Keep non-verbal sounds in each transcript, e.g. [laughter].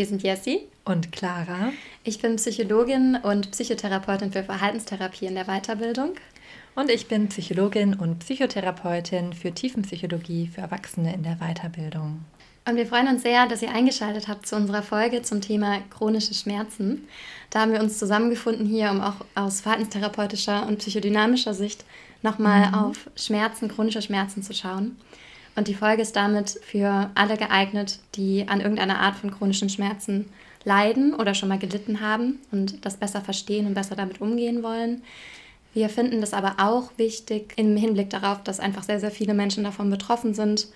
Wir sind Jessie und Clara. Ich bin Psychologin und Psychotherapeutin für Verhaltenstherapie in der Weiterbildung. Und ich bin Psychologin und Psychotherapeutin für Tiefenpsychologie für Erwachsene in der Weiterbildung. Und wir freuen uns sehr, dass ihr eingeschaltet habt zu unserer Folge zum Thema chronische Schmerzen. Da haben wir uns zusammengefunden hier, um auch aus verhaltenstherapeutischer und psychodynamischer Sicht nochmal mhm. auf Schmerzen, chronische Schmerzen zu schauen. Und die Folge ist damit für alle geeignet, die an irgendeiner Art von chronischen Schmerzen leiden oder schon mal gelitten haben und das besser verstehen und besser damit umgehen wollen. Wir finden das aber auch wichtig im Hinblick darauf, dass einfach sehr, sehr viele Menschen davon betroffen sind.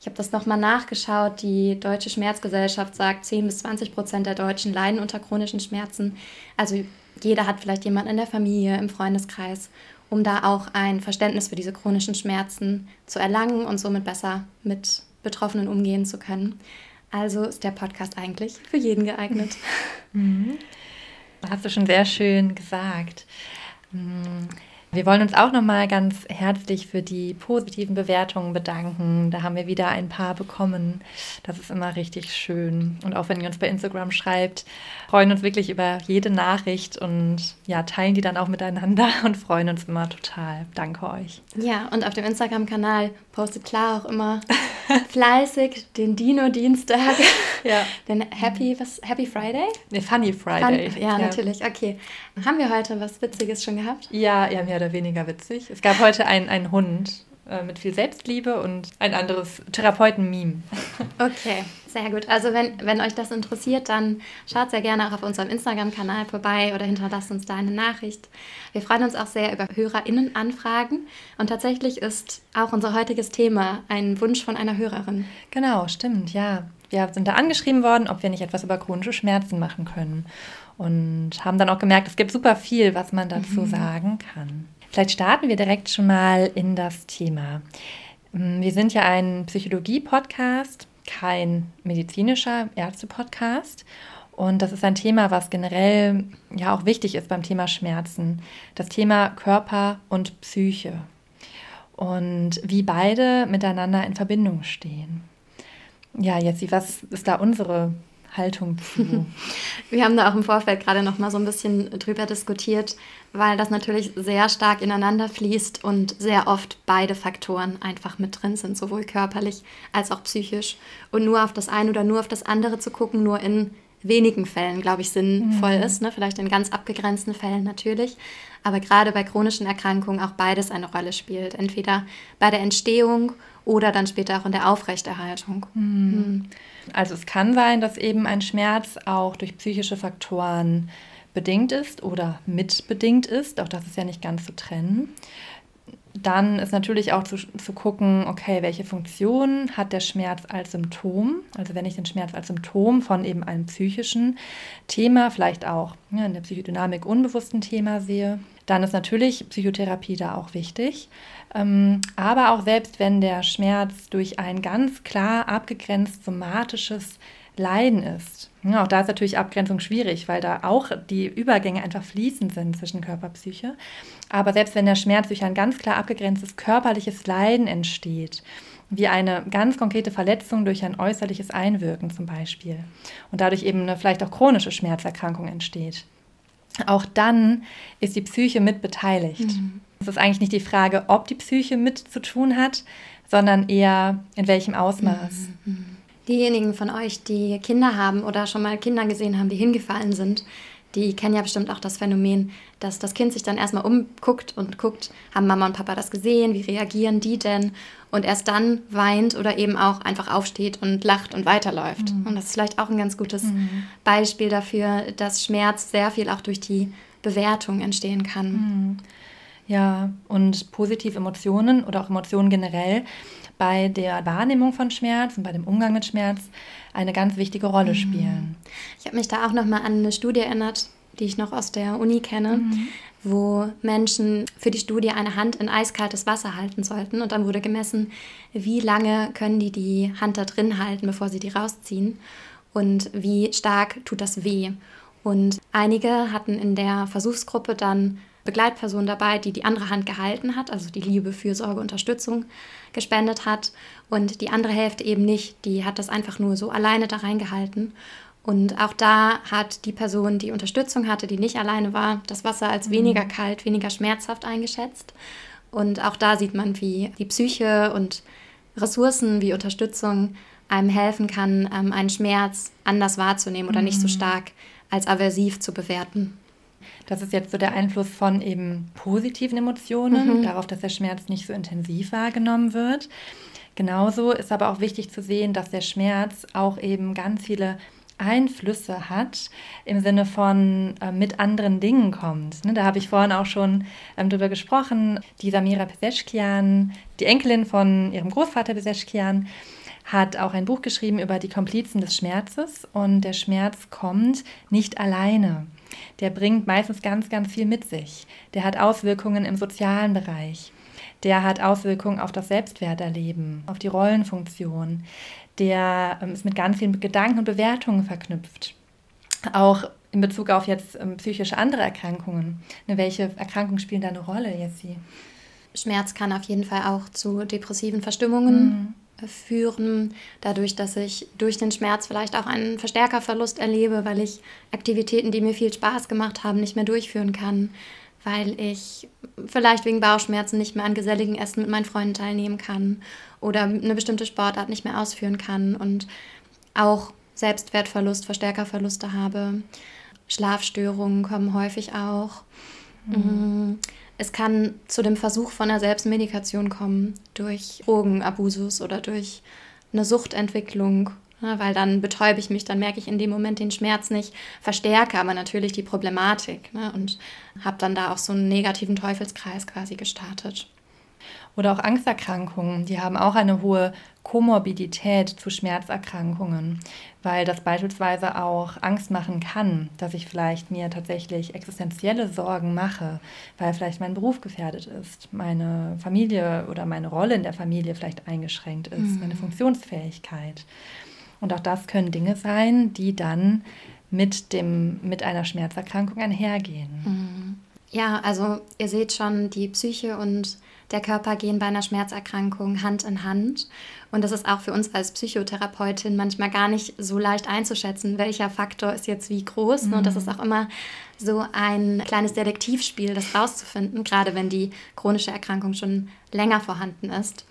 Ich habe das nochmal nachgeschaut. Die Deutsche Schmerzgesellschaft sagt, 10 bis 20 Prozent der Deutschen leiden unter chronischen Schmerzen. Also jeder hat vielleicht jemanden in der Familie, im Freundeskreis, um da auch ein Verständnis für diese chronischen Schmerzen zu erlangen und somit besser mit Betroffenen umgehen zu können. Also ist der Podcast eigentlich für jeden geeignet. [laughs] Mhm. Hast du schon sehr schön gesagt. Mhm. Wir wollen uns auch nochmal ganz herzlich für die positiven Bewertungen bedanken. Da haben wir wieder ein paar bekommen. Das ist immer richtig schön. Und auch wenn ihr uns bei Instagram schreibt, freuen uns wirklich über jede Nachricht und ja, teilen die dann auch miteinander [laughs] und freuen uns immer total. Danke euch. Ja, und auf dem Instagram-Kanal postet klar auch immer [laughs] fleißig den Dino-Dienstag. [laughs] Ja. Den Happy, was, Happy Friday? Nee, Funny Friday. Fun, ja, ja, natürlich. Okay. Haben wir heute was Witziges schon gehabt? Ja, ja, mehr oder weniger witzig. Es gab heute einen Hund äh, mit viel Selbstliebe und ein anderes Therapeuten-Meme. Okay, sehr gut. Also wenn, wenn euch das interessiert, dann schaut sehr gerne auch auf unserem Instagram-Kanal vorbei oder hinterlasst uns da eine Nachricht. Wir freuen uns auch sehr über HörerInnen-Anfragen und tatsächlich ist auch unser heutiges Thema ein Wunsch von einer Hörerin. Genau, stimmt, ja. Wir sind da angeschrieben worden, ob wir nicht etwas über chronische Schmerzen machen können und haben dann auch gemerkt, es gibt super viel, was man dazu mhm. sagen kann. Vielleicht starten wir direkt schon mal in das Thema. Wir sind ja ein Psychologie-Podcast, kein medizinischer Ärzte-Podcast. Und das ist ein Thema, was generell ja auch wichtig ist beim Thema Schmerzen. Das Thema Körper und Psyche. Und wie beide miteinander in Verbindung stehen. Ja, Jessie, was ist da unsere Haltung zu? [laughs] Wir haben da auch im Vorfeld gerade noch mal so ein bisschen drüber diskutiert, weil das natürlich sehr stark ineinander fließt und sehr oft beide Faktoren einfach mit drin sind, sowohl körperlich als auch psychisch. Und nur auf das eine oder nur auf das andere zu gucken, nur in wenigen Fällen, glaube ich, sinnvoll mhm. ist. Ne? Vielleicht in ganz abgegrenzten Fällen natürlich. Aber gerade bei chronischen Erkrankungen auch beides eine Rolle spielt. Entweder bei der Entstehung oder dann später auch in der Aufrechterhaltung. Mhm. Mhm. Also es kann sein, dass eben ein Schmerz auch durch psychische Faktoren bedingt ist oder mitbedingt ist. Auch das ist ja nicht ganz zu trennen. Dann ist natürlich auch zu, zu gucken, okay, welche Funktion hat der Schmerz als Symptom? Also wenn ich den Schmerz als Symptom von eben einem psychischen Thema, vielleicht auch ja, in der Psychodynamik unbewussten Thema sehe, dann ist natürlich Psychotherapie da auch wichtig. Ähm, aber auch selbst wenn der Schmerz durch ein ganz klar abgegrenzt somatisches Leiden ist. Auch da ist natürlich Abgrenzung schwierig, weil da auch die Übergänge einfach fließend sind zwischen Körper und Psyche. Aber selbst wenn der Schmerz durch ein ganz klar abgegrenztes körperliches Leiden entsteht, wie eine ganz konkrete Verletzung durch ein äußerliches Einwirken zum Beispiel und dadurch eben eine vielleicht auch chronische Schmerzerkrankung entsteht, auch dann ist die Psyche mit beteiligt. Mhm. Es ist eigentlich nicht die Frage, ob die Psyche mit zu tun hat, sondern eher in welchem Ausmaß. Mhm. Diejenigen von euch, die Kinder haben oder schon mal Kinder gesehen haben, die hingefallen sind, die kennen ja bestimmt auch das Phänomen, dass das Kind sich dann erstmal umguckt und guckt, haben Mama und Papa das gesehen, wie reagieren die denn? Und erst dann weint oder eben auch einfach aufsteht und lacht und weiterläuft. Mhm. Und das ist vielleicht auch ein ganz gutes mhm. Beispiel dafür, dass Schmerz sehr viel auch durch die Bewertung entstehen kann. Mhm. Ja, und positive Emotionen oder auch Emotionen generell bei der Wahrnehmung von Schmerz und bei dem Umgang mit Schmerz eine ganz wichtige Rolle mhm. spielen. Ich habe mich da auch noch mal an eine Studie erinnert, die ich noch aus der Uni kenne, mhm. wo Menschen für die Studie eine Hand in eiskaltes Wasser halten sollten. Und dann wurde gemessen, wie lange können die die Hand da drin halten, bevor sie die rausziehen und wie stark tut das weh. Und einige hatten in der Versuchsgruppe dann Begleitperson dabei, die die andere Hand gehalten hat, also die Liebe, Fürsorge, Unterstützung gespendet hat. Und die andere Hälfte eben nicht, die hat das einfach nur so alleine da reingehalten. Und auch da hat die Person, die Unterstützung hatte, die nicht alleine war, das Wasser als mhm. weniger kalt, weniger schmerzhaft eingeschätzt. Und auch da sieht man, wie die Psyche und Ressourcen wie Unterstützung einem helfen kann, ähm, einen Schmerz anders wahrzunehmen oder nicht so mhm. stark als aversiv zu bewerten. Das ist jetzt so der Einfluss von eben positiven Emotionen, mhm. darauf, dass der Schmerz nicht so intensiv wahrgenommen wird. Genauso ist aber auch wichtig zu sehen, dass der Schmerz auch eben ganz viele Einflüsse hat, im Sinne von äh, mit anderen Dingen kommt. Ne, da habe ich vorhin auch schon ähm, drüber gesprochen. Die Samira Peseschkian, die Enkelin von ihrem Großvater Peseschkian, hat auch ein Buch geschrieben über die Komplizen des Schmerzes und der Schmerz kommt nicht alleine. Der bringt meistens ganz, ganz viel mit sich. Der hat Auswirkungen im sozialen Bereich. Der hat Auswirkungen auf das Selbstwerterleben, auf die Rollenfunktion. Der ähm, ist mit ganz vielen Gedanken und Bewertungen verknüpft. Auch in Bezug auf jetzt ähm, psychische andere Erkrankungen. Ne, welche Erkrankungen spielen da eine Rolle, Jessie? Schmerz kann auf jeden Fall auch zu depressiven Verstimmungen mhm führen, dadurch, dass ich durch den Schmerz vielleicht auch einen Verstärkerverlust erlebe, weil ich Aktivitäten, die mir viel Spaß gemacht haben, nicht mehr durchführen kann, weil ich vielleicht wegen Bauchschmerzen nicht mehr an geselligen Essen mit meinen Freunden teilnehmen kann oder eine bestimmte Sportart nicht mehr ausführen kann und auch Selbstwertverlust, Verstärkerverluste habe. Schlafstörungen kommen häufig auch. Mhm. Es kann zu dem Versuch von einer Selbstmedikation kommen durch Drogenabusus oder durch eine Suchtentwicklung, ne, weil dann betäube ich mich, dann merke ich in dem Moment den Schmerz nicht, verstärke aber natürlich die Problematik ne, und habe dann da auch so einen negativen Teufelskreis quasi gestartet. Oder auch Angsterkrankungen, die haben auch eine hohe Komorbidität zu Schmerzerkrankungen, weil das beispielsweise auch Angst machen kann, dass ich vielleicht mir tatsächlich existenzielle Sorgen mache, weil vielleicht mein Beruf gefährdet ist, meine Familie oder meine Rolle in der Familie vielleicht eingeschränkt ist, mhm. meine Funktionsfähigkeit. Und auch das können Dinge sein, die dann mit, dem, mit einer Schmerzerkrankung einhergehen. Mhm. Ja, also ihr seht schon, die Psyche und der Körper gehen bei einer Schmerzerkrankung Hand in Hand. Und das ist auch für uns als Psychotherapeutin manchmal gar nicht so leicht einzuschätzen, welcher Faktor ist jetzt wie groß. Mhm. Und das ist auch immer so ein kleines Detektivspiel, das rauszufinden, gerade wenn die chronische Erkrankung schon länger vorhanden ist.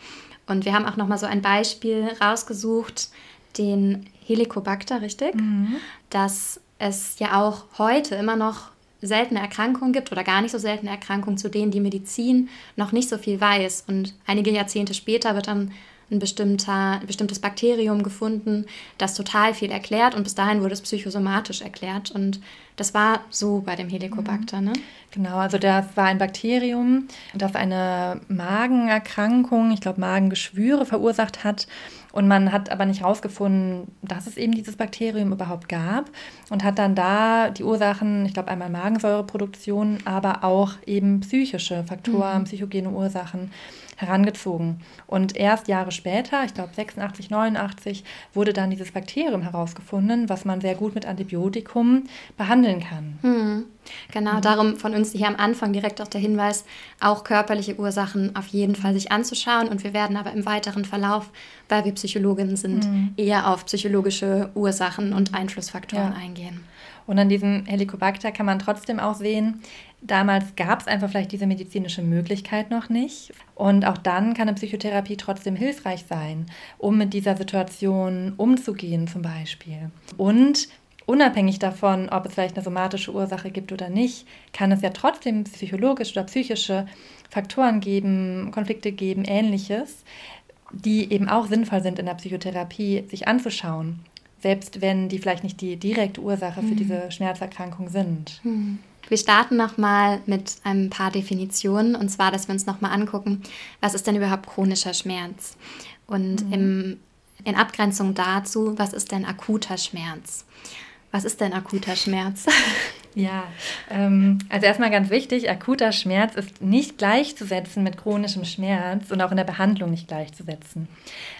Und wir haben auch noch mal so ein Beispiel rausgesucht, den Helicobacter, richtig? Mhm. Dass es ja auch heute immer noch seltene Erkrankungen gibt oder gar nicht so seltene Erkrankungen, zu denen die Medizin noch nicht so viel weiß. Und einige Jahrzehnte später wird dann ein, bestimmter, ein bestimmtes Bakterium gefunden, das total viel erklärt und bis dahin wurde es psychosomatisch erklärt und das war so bei dem Helicobacter, ne? Genau, also das war ein Bakterium, das eine Magenerkrankung, ich glaube Magengeschwüre verursacht hat und man hat aber nicht herausgefunden, dass es eben dieses Bakterium überhaupt gab und hat dann da die Ursachen, ich glaube einmal Magensäureproduktion, aber auch eben psychische Faktoren, mhm. psychogene Ursachen herangezogen. Und erst Jahre später, ich glaube 86, 89, wurde dann dieses Bakterium herausgefunden, was man sehr gut mit Antibiotikum behandeln kann. Hm. Genau, mhm. darum von uns hier am Anfang direkt auch der Hinweis, auch körperliche Ursachen auf jeden Fall sich anzuschauen. Und wir werden aber im weiteren Verlauf, weil wir Psychologinnen sind, mhm. eher auf psychologische Ursachen und Einflussfaktoren ja. eingehen. Und an diesem Helicobacter kann man trotzdem auch sehen, damals gab es einfach vielleicht diese medizinische Möglichkeit noch nicht. Und auch dann kann eine Psychotherapie trotzdem hilfreich sein, um mit dieser Situation umzugehen zum Beispiel. Und unabhängig davon, ob es vielleicht eine somatische Ursache gibt oder nicht, kann es ja trotzdem psychologische oder psychische Faktoren geben, Konflikte geben, ähnliches, die eben auch sinnvoll sind in der Psychotherapie, sich anzuschauen selbst wenn die vielleicht nicht die direkte Ursache für mhm. diese Schmerzerkrankung sind. Mhm. Wir starten nochmal mit ein paar Definitionen und zwar, dass wir uns nochmal angucken, was ist denn überhaupt chronischer Schmerz? Und mhm. im, in Abgrenzung dazu, was ist denn akuter Schmerz? Was ist denn akuter Schmerz? [laughs] Ja, ähm, also erstmal ganz wichtig, akuter Schmerz ist nicht gleichzusetzen mit chronischem Schmerz und auch in der Behandlung nicht gleichzusetzen.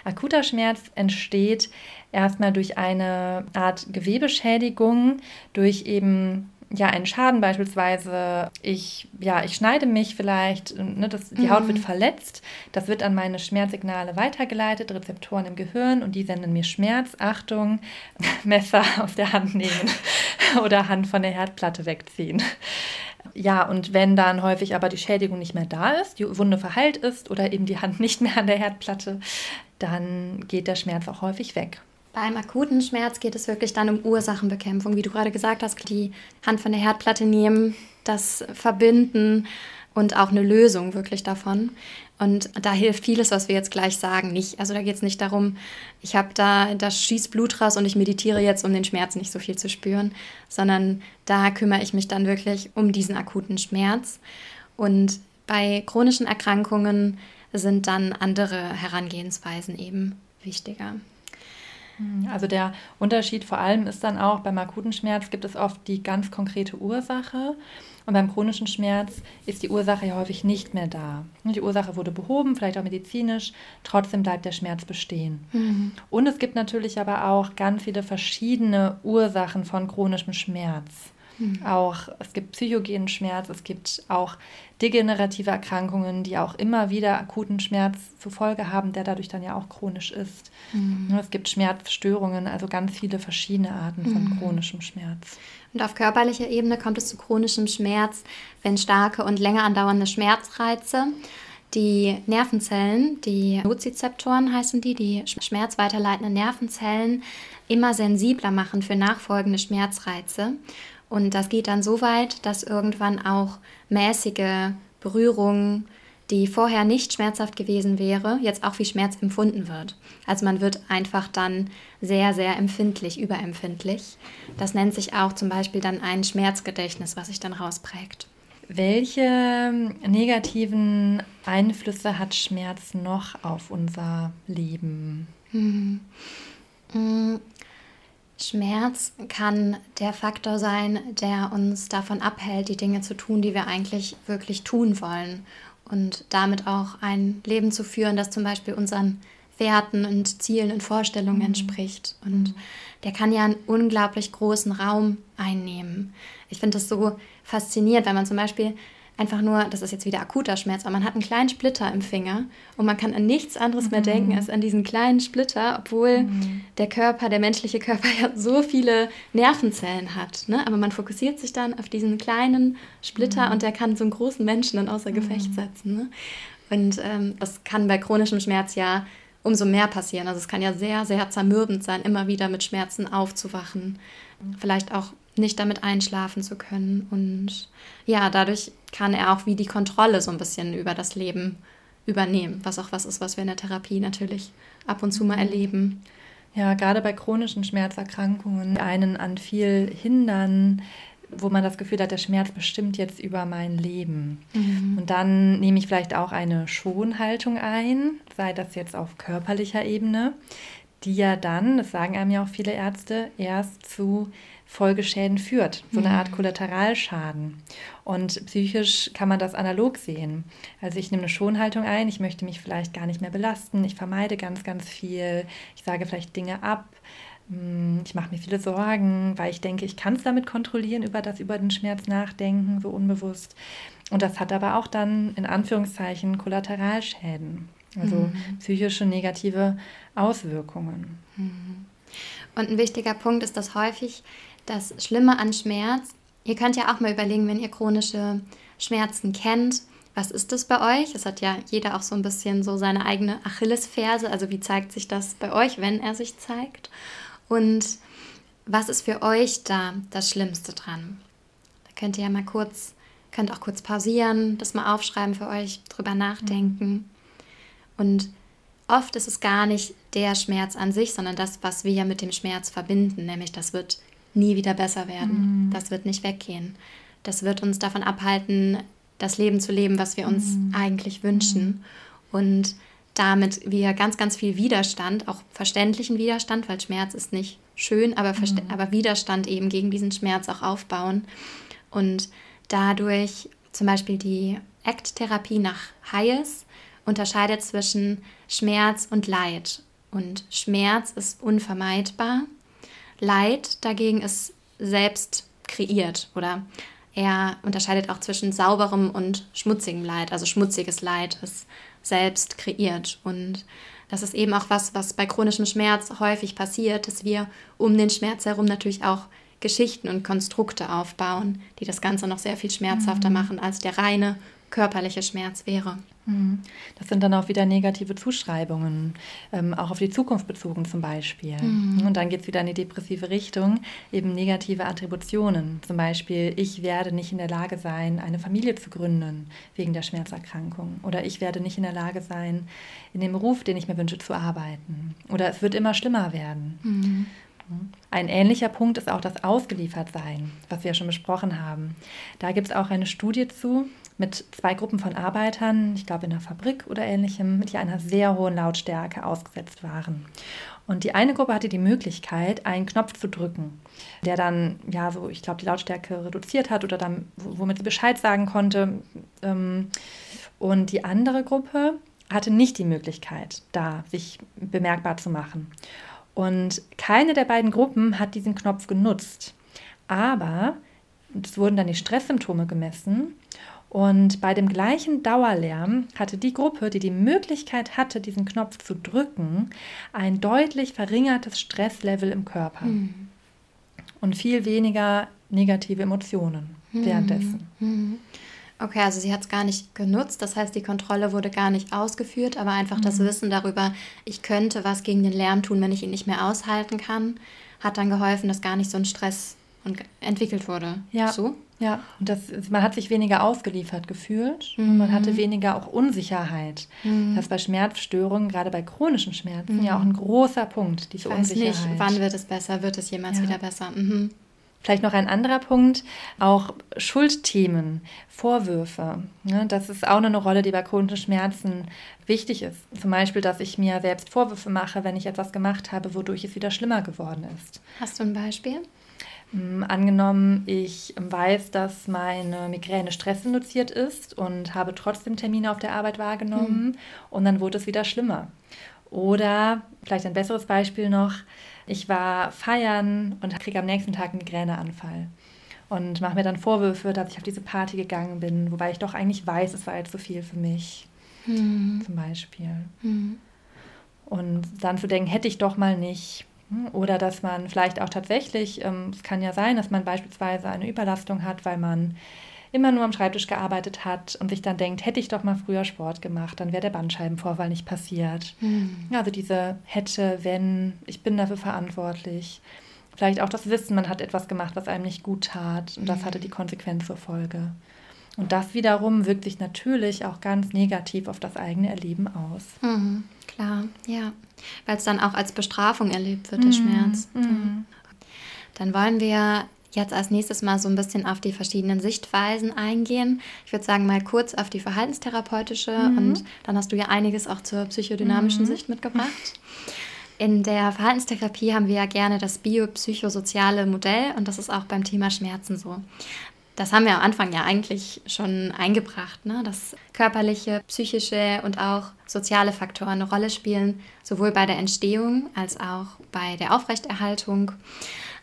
Akuter Schmerz entsteht erstmal durch eine Art Gewebeschädigung, durch eben ja, einen Schaden beispielsweise, ich, ja, ich schneide mich vielleicht, ne, das, die mhm. Haut wird mhm. verletzt, das wird an meine Schmerzsignale weitergeleitet, Rezeptoren im Gehirn und die senden mir Schmerz, Achtung, [laughs] Messer aus der Hand nehmen [laughs] oder Hand von der Herdplatte wegziehen. Ja, und wenn dann häufig aber die Schädigung nicht mehr da ist, die Wunde verheilt ist oder eben die Hand nicht mehr an der Herdplatte, dann geht der Schmerz auch häufig weg. Beim akuten Schmerz geht es wirklich dann um Ursachenbekämpfung, wie du gerade gesagt hast, die Hand von der Herdplatte nehmen, das verbinden und auch eine Lösung wirklich davon. Und da hilft vieles, was wir jetzt gleich sagen, nicht. Also da geht es nicht darum, ich habe da, da schießt Blut raus und ich meditiere jetzt, um den Schmerz nicht so viel zu spüren, sondern da kümmere ich mich dann wirklich um diesen akuten Schmerz. Und bei chronischen Erkrankungen sind dann andere Herangehensweisen eben wichtiger. Hm, also der Unterschied vor allem ist dann auch, beim akuten Schmerz gibt es oft die ganz konkrete Ursache und beim chronischen Schmerz ist die Ursache ja häufig nicht mehr da. Die Ursache wurde behoben, vielleicht auch medizinisch, trotzdem bleibt der Schmerz bestehen. Mhm. Und es gibt natürlich aber auch ganz viele verschiedene Ursachen von chronischem Schmerz. Mhm. Auch es gibt psychogenen Schmerz, es gibt auch degenerative Erkrankungen, die auch immer wieder akuten Schmerz zur Folge haben, der dadurch dann ja auch chronisch ist. Mhm. Es gibt Schmerzstörungen, also ganz viele verschiedene Arten von mhm. chronischem Schmerz. Und auf körperlicher Ebene kommt es zu chronischem Schmerz, wenn starke und länger andauernde Schmerzreize die Nervenzellen, die Nozizeptoren heißen die, die schmerzweiterleitenden Nervenzellen, immer sensibler machen für nachfolgende Schmerzreize. Und das geht dann so weit, dass irgendwann auch mäßige Berührung, die vorher nicht schmerzhaft gewesen wäre, jetzt auch wie Schmerz empfunden wird. Also man wird einfach dann sehr, sehr empfindlich, überempfindlich. Das nennt sich auch zum Beispiel dann ein Schmerzgedächtnis, was sich dann rausprägt. Welche negativen Einflüsse hat Schmerz noch auf unser Leben? Hm. Hm. Schmerz kann der Faktor sein, der uns davon abhält, die Dinge zu tun, die wir eigentlich wirklich tun wollen. Und damit auch ein Leben zu führen, das zum Beispiel unseren Werten und Zielen und Vorstellungen mhm. entspricht. Und der kann ja einen unglaublich großen Raum einnehmen. Ich finde das so faszinierend, wenn man zum Beispiel einfach nur, das ist jetzt wieder akuter Schmerz, aber man hat einen kleinen Splitter im Finger und man kann an nichts anderes mhm. mehr denken als an diesen kleinen Splitter, obwohl mhm. der Körper, der menschliche Körper [laughs] ja so viele Nervenzellen hat. Ne? Aber man fokussiert sich dann auf diesen kleinen Splitter mhm. und der kann so einen großen Menschen dann außer Gefecht mhm. setzen. Ne? Und ähm, das kann bei chronischem Schmerz ja umso mehr passieren. Also es kann ja sehr, sehr zermürbend sein, immer wieder mit Schmerzen aufzuwachen. Vielleicht auch nicht damit einschlafen zu können. Und ja, dadurch kann er auch wie die Kontrolle so ein bisschen über das Leben übernehmen, was auch was ist, was wir in der Therapie natürlich ab und zu mal mhm. erleben. Ja, gerade bei chronischen Schmerzerkrankungen, einen an viel hindern, wo man das Gefühl hat, der Schmerz bestimmt jetzt über mein Leben. Mhm. Und dann nehme ich vielleicht auch eine Schonhaltung ein, sei das jetzt auf körperlicher Ebene, die ja dann, das sagen einem ja auch viele Ärzte, erst zu Folgeschäden führt, so eine Art mhm. Kollateralschaden. Und psychisch kann man das analog sehen. Also ich nehme eine Schonhaltung ein, ich möchte mich vielleicht gar nicht mehr belasten, ich vermeide ganz, ganz viel, ich sage vielleicht Dinge ab, hm, ich mache mir viele Sorgen, weil ich denke, ich kann es damit kontrollieren, über das, über den Schmerz nachdenken, so unbewusst. Und das hat aber auch dann in Anführungszeichen Kollateralschäden, also mhm. psychische negative Auswirkungen. Mhm. Und ein wichtiger Punkt ist, dass häufig das Schlimme an Schmerz, ihr könnt ja auch mal überlegen, wenn ihr chronische Schmerzen kennt, was ist das bei euch? Es hat ja jeder auch so ein bisschen so seine eigene Achillesferse. Also wie zeigt sich das bei euch, wenn er sich zeigt? Und was ist für euch da das Schlimmste dran? Da könnt ihr ja mal kurz, könnt auch kurz pausieren, das mal aufschreiben für euch, drüber nachdenken. Und oft ist es gar nicht der Schmerz an sich, sondern das, was wir ja mit dem Schmerz verbinden, nämlich das wird nie wieder besser werden. Mhm. Das wird nicht weggehen. Das wird uns davon abhalten, das Leben zu leben, was wir uns mhm. eigentlich wünschen. Mhm. Und damit wir ganz, ganz viel Widerstand, auch verständlichen Widerstand, weil Schmerz ist nicht schön, aber, mhm. aber Widerstand eben gegen diesen Schmerz auch aufbauen. Und dadurch zum Beispiel die ACT-Therapie nach Hayes unterscheidet zwischen Schmerz und Leid. Und Schmerz ist unvermeidbar. Leid dagegen ist selbst kreiert oder er unterscheidet auch zwischen sauberem und schmutzigem Leid. Also schmutziges Leid ist selbst kreiert. Und das ist eben auch was, was bei chronischem Schmerz häufig passiert, dass wir um den Schmerz herum natürlich auch Geschichten und Konstrukte aufbauen, die das Ganze noch sehr viel schmerzhafter mhm. machen, als der reine körperliche Schmerz wäre. Mhm. Das sind dann auch wieder negative Zuschreibungen, ähm, auch auf die Zukunft bezogen zum Beispiel. Mhm. Und dann geht es wieder in die depressive Richtung, eben negative Attributionen. Zum Beispiel, ich werde nicht in der Lage sein, eine Familie zu gründen wegen der Schmerzerkrankung. Oder ich werde nicht in der Lage sein, in dem Beruf, den ich mir wünsche, zu arbeiten. Oder es wird immer schlimmer werden. Mhm. Ein ähnlicher Punkt ist auch das Ausgeliefertsein, was wir ja schon besprochen haben. Da gibt es auch eine Studie zu, mit zwei Gruppen von Arbeitern, ich glaube in einer Fabrik oder ähnlichem, die einer sehr hohen Lautstärke ausgesetzt waren. Und die eine Gruppe hatte die Möglichkeit, einen Knopf zu drücken, der dann, ja, so, ich glaube, die Lautstärke reduziert hat oder dann, womit sie Bescheid sagen konnte. Ähm, und die andere Gruppe hatte nicht die Möglichkeit, da sich bemerkbar zu machen. Und keine der beiden Gruppen hat diesen Knopf genutzt. Aber es wurden dann die Stresssymptome gemessen und bei dem gleichen Dauerlärm hatte die Gruppe, die die Möglichkeit hatte, diesen Knopf zu drücken, ein deutlich verringertes Stresslevel im Körper mhm. und viel weniger negative Emotionen mhm. währenddessen. Mhm. Okay, also sie hat es gar nicht genutzt, das heißt, die Kontrolle wurde gar nicht ausgeführt, aber einfach das mhm. Wissen darüber, ich könnte was gegen den Lärm tun, wenn ich ihn nicht mehr aushalten kann, hat dann geholfen, dass gar nicht so ein Stress entwickelt wurde. Ja. So? Ja, und das, man hat sich weniger ausgeliefert gefühlt mhm. und man hatte weniger auch Unsicherheit. Mhm. Das ist bei Schmerzstörungen, gerade bei chronischen Schmerzen, mhm. ja auch ein großer Punkt, diese ich weiß Unsicherheit. nicht, wann wird es besser, wird es jemals ja. wieder besser. Mhm. Vielleicht noch ein anderer Punkt, auch Schuldthemen, Vorwürfe. Ne, das ist auch eine Rolle, die bei chronischen Schmerzen wichtig ist. Zum Beispiel, dass ich mir selbst Vorwürfe mache, wenn ich etwas gemacht habe, wodurch es wieder schlimmer geworden ist. Hast du ein Beispiel? Ähm, angenommen, ich weiß, dass meine Migräne stressinduziert ist und habe trotzdem Termine auf der Arbeit wahrgenommen mhm. und dann wurde es wieder schlimmer. Oder vielleicht ein besseres Beispiel noch, ich war feiern und kriege am nächsten Tag einen Migräneanfall und mache mir dann Vorwürfe, dass ich auf diese Party gegangen bin, wobei ich doch eigentlich weiß, es war jetzt zu viel für mich. Mhm. Zum Beispiel. Mhm. Und dann zu denken, hätte ich doch mal nicht. Oder dass man vielleicht auch tatsächlich, ähm, es kann ja sein, dass man beispielsweise eine Überlastung hat, weil man immer nur am Schreibtisch gearbeitet hat und sich dann denkt, hätte ich doch mal früher Sport gemacht, dann wäre der Bandscheibenvorfall nicht passiert. Mhm. Also diese hätte, wenn, ich bin dafür verantwortlich. Vielleicht auch das Wissen, man hat etwas gemacht, was einem nicht gut tat und das hatte die Konsequenz zur Folge. Und das wiederum wirkt sich natürlich auch ganz negativ auf das eigene Erleben aus. Mhm, klar, ja. Weil es dann auch als Bestrafung erlebt wird, der mhm, Schmerz. Mhm. Dann wollen wir jetzt als nächstes mal so ein bisschen auf die verschiedenen Sichtweisen eingehen. Ich würde sagen, mal kurz auf die verhaltenstherapeutische mhm. und dann hast du ja einiges auch zur psychodynamischen mhm. Sicht mitgebracht. In der Verhaltenstherapie haben wir ja gerne das biopsychosoziale Modell und das ist auch beim Thema Schmerzen so das haben wir am Anfang ja eigentlich schon eingebracht, ne? dass körperliche, psychische und auch soziale Faktoren eine Rolle spielen, sowohl bei der Entstehung als auch bei der Aufrechterhaltung.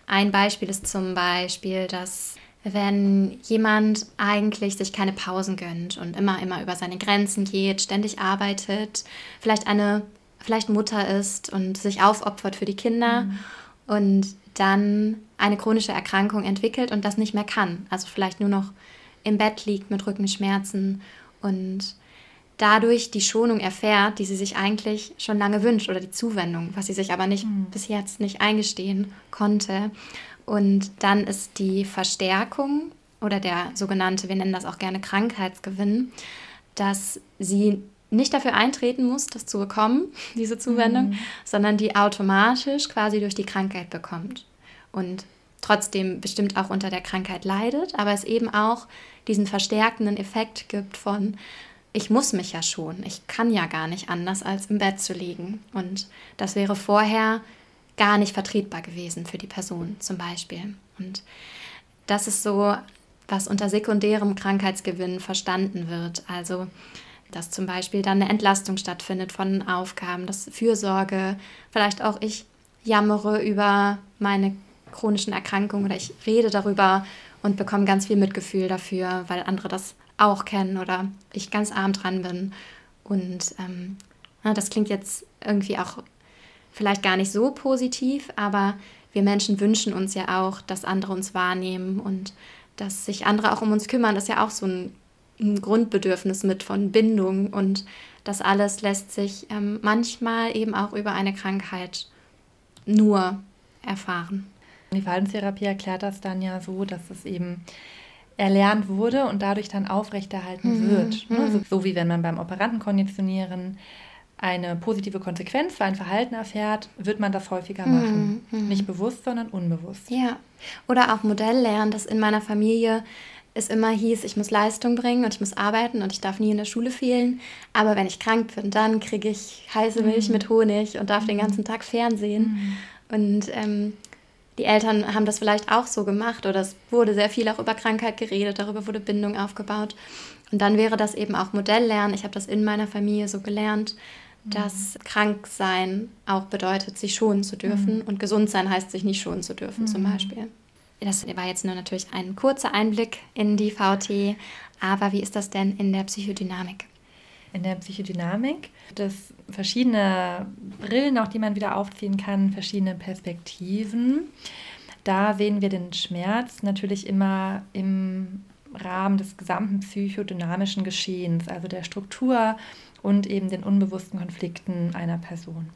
Ein Beispiel ist zum Beispiel, dass wenn jemand eigentlich sich keine Pausen gönnt und immer, immer über seine Grenzen geht, ständig arbeitet, vielleicht eine vielleicht Mutter ist und sich aufopfert für die Kinder mhm. und dann eine chronische Erkrankung entwickelt und das nicht mehr kann. Also vielleicht nur noch im Bett liegt mit Rückenschmerzen und dadurch die Schonung erfährt, die sie sich eigentlich schon lange wünscht oder die Zuwendung, was sie sich aber nicht mhm. bis jetzt nicht eingestehen konnte. Und dann ist die Verstärkung oder der sogenannte, wir nennen das auch gerne Krankheitsgewinn, dass sie nicht dafür eintreten muss, das zu bekommen, [laughs] diese Zuwendung, mhm. sondern die automatisch quasi durch die Krankheit bekommt und trotzdem bestimmt auch unter der Krankheit leidet, aber es eben auch diesen verstärkenden Effekt gibt von, ich muss mich ja schon, ich kann ja gar nicht anders, als im Bett zu liegen. Und das wäre vorher gar nicht vertretbar gewesen für die Person zum Beispiel. Und das ist so, was unter sekundärem Krankheitsgewinn verstanden wird. Also dass zum Beispiel dann eine Entlastung stattfindet von Aufgaben, dass Fürsorge, vielleicht auch ich jammere über meine chronischen Erkrankungen oder ich rede darüber und bekomme ganz viel Mitgefühl dafür, weil andere das auch kennen oder ich ganz arm dran bin. Und ähm, das klingt jetzt irgendwie auch vielleicht gar nicht so positiv, aber wir Menschen wünschen uns ja auch, dass andere uns wahrnehmen und dass sich andere auch um uns kümmern. Das ist ja auch so ein, ein Grundbedürfnis mit von Bindung und das alles lässt sich ähm, manchmal eben auch über eine Krankheit nur erfahren. Die Verhaltenstherapie erklärt das dann ja so, dass es eben erlernt wurde und dadurch dann aufrechterhalten mhm. wird. Ne? Mhm. So, so, wie wenn man beim Operantenkonditionieren eine positive Konsequenz für ein Verhalten erfährt, wird man das häufiger mhm, machen. Mhm. Nicht bewusst, sondern unbewusst. Ja. Oder auch Modell lernen, dass in meiner Familie es immer hieß, ich muss Leistung bringen und ich muss arbeiten und ich darf nie in der Schule fehlen. Aber wenn ich krank bin, dann kriege ich heiße Milch mhm. mit Honig und darf den mhm. ganzen Tag Fernsehen. Und ähm, die Eltern haben das vielleicht auch so gemacht oder es wurde sehr viel auch über Krankheit geredet, darüber wurde Bindung aufgebaut. Und dann wäre das eben auch Modelllernen. Ich habe das in meiner Familie so gelernt, dass krank sein auch bedeutet, sich schonen zu dürfen. Mhm. Und gesund sein heißt, sich nicht schonen zu dürfen, mhm. zum Beispiel. Das war jetzt nur natürlich ein kurzer Einblick in die VT. Aber wie ist das denn in der Psychodynamik? In der Psychodynamik es verschiedene Brillen, auch die man wieder aufziehen kann, verschiedene Perspektiven. Da sehen wir den Schmerz natürlich immer im Rahmen des gesamten psychodynamischen Geschehens, also der Struktur und eben den unbewussten Konflikten einer Person.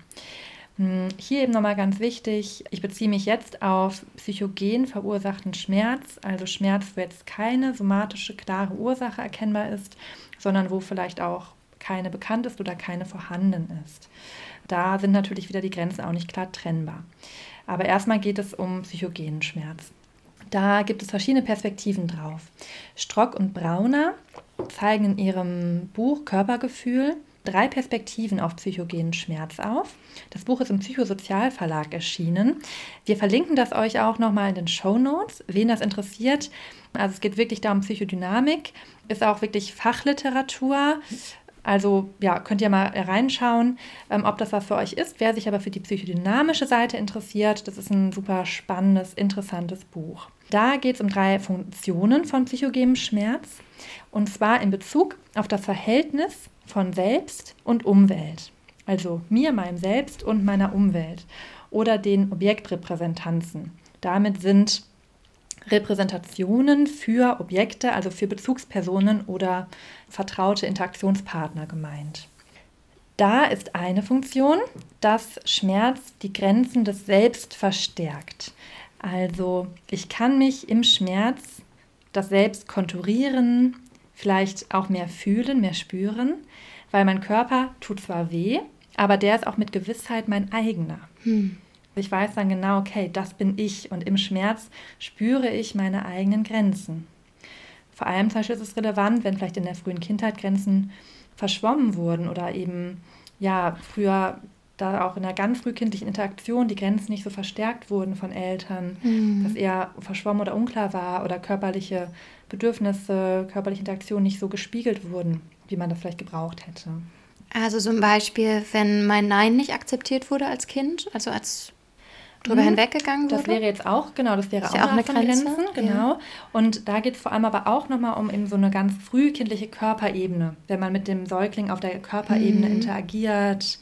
Hm, hier eben nochmal ganz wichtig, ich beziehe mich jetzt auf psychogen verursachten Schmerz, also Schmerz, wo jetzt keine somatische klare Ursache erkennbar ist, sondern wo vielleicht auch keine bekannt ist oder keine vorhanden ist. Da sind natürlich wieder die Grenzen auch nicht klar trennbar. Aber erstmal geht es um psychogenen Schmerz. Da gibt es verschiedene Perspektiven drauf. Strock und Brauner zeigen in ihrem Buch Körpergefühl drei Perspektiven auf psychogenen Schmerz auf. Das Buch ist im Psychosozialverlag erschienen. Wir verlinken das euch auch nochmal in den Show Notes, wen das interessiert. Also es geht wirklich da um Psychodynamik, ist auch wirklich Fachliteratur. Also ja, könnt ihr mal reinschauen, ähm, ob das was für euch ist. Wer sich aber für die psychodynamische Seite interessiert, das ist ein super spannendes, interessantes Buch. Da geht es um drei Funktionen von psychogenem Schmerz. Und zwar in Bezug auf das Verhältnis von Selbst und Umwelt. Also mir, meinem Selbst und meiner Umwelt. Oder den Objektrepräsentanzen. Damit sind Repräsentationen für Objekte, also für Bezugspersonen oder vertraute Interaktionspartner gemeint. Da ist eine Funktion, dass Schmerz die Grenzen des Selbst verstärkt. Also ich kann mich im Schmerz das Selbst konturieren, vielleicht auch mehr fühlen, mehr spüren, weil mein Körper tut zwar weh, aber der ist auch mit Gewissheit mein eigener. Hm. Ich weiß dann genau, okay, das bin ich und im Schmerz spüre ich meine eigenen Grenzen. Vor allem zum Beispiel ist es relevant, wenn vielleicht in der frühen Kindheit Grenzen verschwommen wurden oder eben ja früher da auch in der ganz frühkindlichen Interaktion die Grenzen nicht so verstärkt wurden von Eltern, mhm. dass eher verschwommen oder unklar war oder körperliche Bedürfnisse, körperliche Interaktion nicht so gespiegelt wurden, wie man das vielleicht gebraucht hätte. Also zum Beispiel, wenn mein Nein nicht akzeptiert wurde als Kind, also als drüber mhm. hinweggegangen wurde. Das wäre jetzt auch, genau, das wäre auch, ja auch eine Grenze. Grenzen, genau. Ja. Und da geht es vor allem aber auch nochmal um eben so eine ganz frühkindliche Körperebene, wenn man mit dem Säugling auf der Körperebene mhm. interagiert.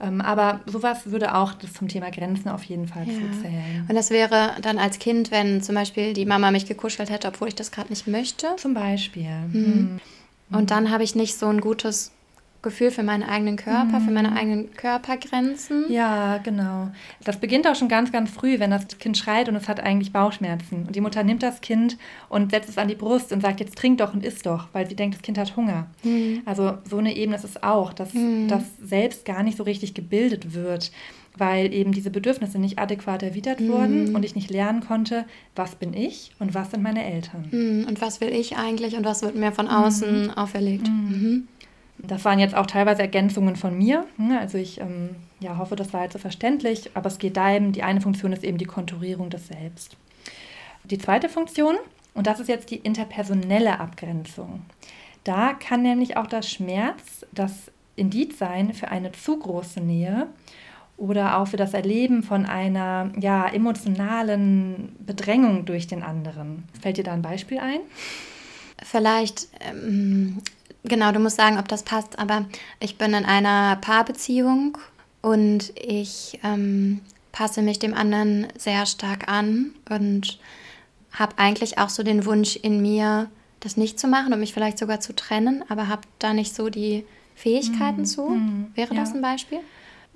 Ähm, aber sowas würde auch das zum Thema Grenzen auf jeden Fall ja. zuzählen. Und das wäre dann als Kind, wenn zum Beispiel die Mama mich gekuschelt hätte, obwohl ich das gerade nicht möchte. Zum Beispiel. Mhm. Und mhm. dann habe ich nicht so ein gutes Gefühl für meinen eigenen Körper, mhm. für meine mhm. eigenen Körpergrenzen. Ja, genau. Das beginnt auch schon ganz, ganz früh, wenn das Kind schreit und es hat eigentlich Bauchschmerzen. Und die Mutter nimmt das Kind und setzt es an die Brust und sagt, jetzt trink doch und isst doch, weil sie denkt, das Kind hat Hunger. Mhm. Also so eine Ebene ist es auch, dass mhm. das selbst gar nicht so richtig gebildet wird weil eben diese Bedürfnisse nicht adäquat erwidert mhm. wurden und ich nicht lernen konnte, was bin ich und was sind meine Eltern. Mhm. Und was will ich eigentlich und was wird mir von außen mhm. auferlegt. Mhm. Das waren jetzt auch teilweise Ergänzungen von mir. Ne? Also ich ähm, ja, hoffe, das war jetzt so verständlich, aber es geht da eben, die eine Funktion ist eben die Konturierung des Selbst. Die zweite Funktion, und das ist jetzt die interpersonelle Abgrenzung. Da kann nämlich auch das Schmerz das Indiz sein für eine zu große Nähe oder auch für das Erleben von einer ja, emotionalen Bedrängung durch den anderen. Fällt dir da ein Beispiel ein? Vielleicht, ähm, genau, du musst sagen, ob das passt, aber ich bin in einer Paarbeziehung und ich ähm, passe mich dem anderen sehr stark an und habe eigentlich auch so den Wunsch in mir, das nicht zu machen und mich vielleicht sogar zu trennen, aber habe da nicht so die Fähigkeiten mhm. zu. Mhm. Wäre ja. das ein Beispiel?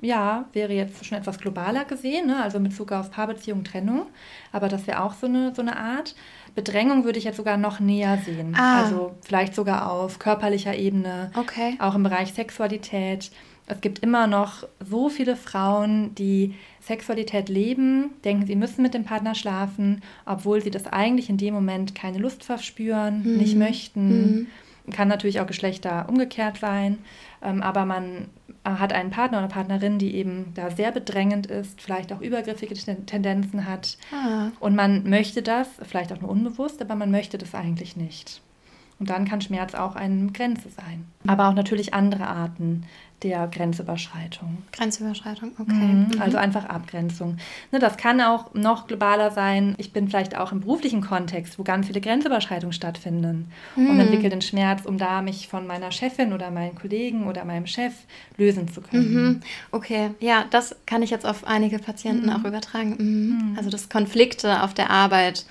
Ja, wäre jetzt schon etwas globaler gesehen, ne? also mit Bezug auf Paarbeziehung, Trennung. Aber das wäre auch so eine, so eine Art. Bedrängung würde ich jetzt sogar noch näher sehen. Ah. Also vielleicht sogar auf körperlicher Ebene, okay. auch im Bereich Sexualität. Es gibt immer noch so viele Frauen, die Sexualität leben, denken, sie müssen mit dem Partner schlafen, obwohl sie das eigentlich in dem Moment keine Lust verspüren, mhm. nicht möchten. Mhm. Kann natürlich auch Geschlechter umgekehrt sein, aber man hat einen Partner oder Partnerin, die eben da sehr bedrängend ist, vielleicht auch übergriffige Tendenzen hat. Ah. Und man möchte das, vielleicht auch nur unbewusst, aber man möchte das eigentlich nicht. Und dann kann Schmerz auch eine Grenze sein. Aber auch natürlich andere Arten der Grenzüberschreitung. Grenzüberschreitung, okay. Mhm, mhm. Also einfach Abgrenzung. Ne, das kann auch noch globaler sein. Ich bin vielleicht auch im beruflichen Kontext, wo ganz viele Grenzüberschreitungen stattfinden mhm. und entwickle den Schmerz, um da mich von meiner Chefin oder meinen Kollegen oder meinem Chef lösen zu können. Mhm. Okay, ja, das kann ich jetzt auf einige Patienten mhm. auch übertragen. Mhm. Also das Konflikte auf der Arbeit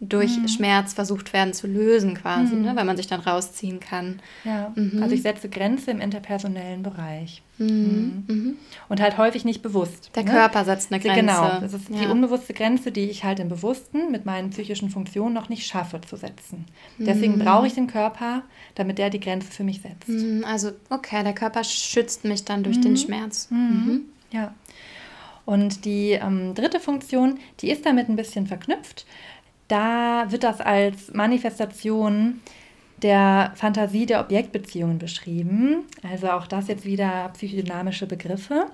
durch mhm. Schmerz versucht werden zu lösen quasi, mhm. ne? weil man sich dann rausziehen kann. Ja, mhm. also ich setze Grenze im interpersonellen Bereich. Mhm. Mhm. Und halt häufig nicht bewusst. Der ne? Körper setzt eine Grenze. Genau, das ist ja. die unbewusste Grenze, die ich halt im Bewussten mit meinen psychischen Funktionen noch nicht schaffe zu setzen. Deswegen mhm. brauche ich den Körper, damit der die Grenze für mich setzt. Also okay, der Körper schützt mich dann durch den Schmerz. Ja. Und die ähm, dritte Funktion, die ist damit ein bisschen verknüpft da wird das als Manifestation der Fantasie der Objektbeziehungen beschrieben. Also auch das jetzt wieder psychodynamische Begriffe.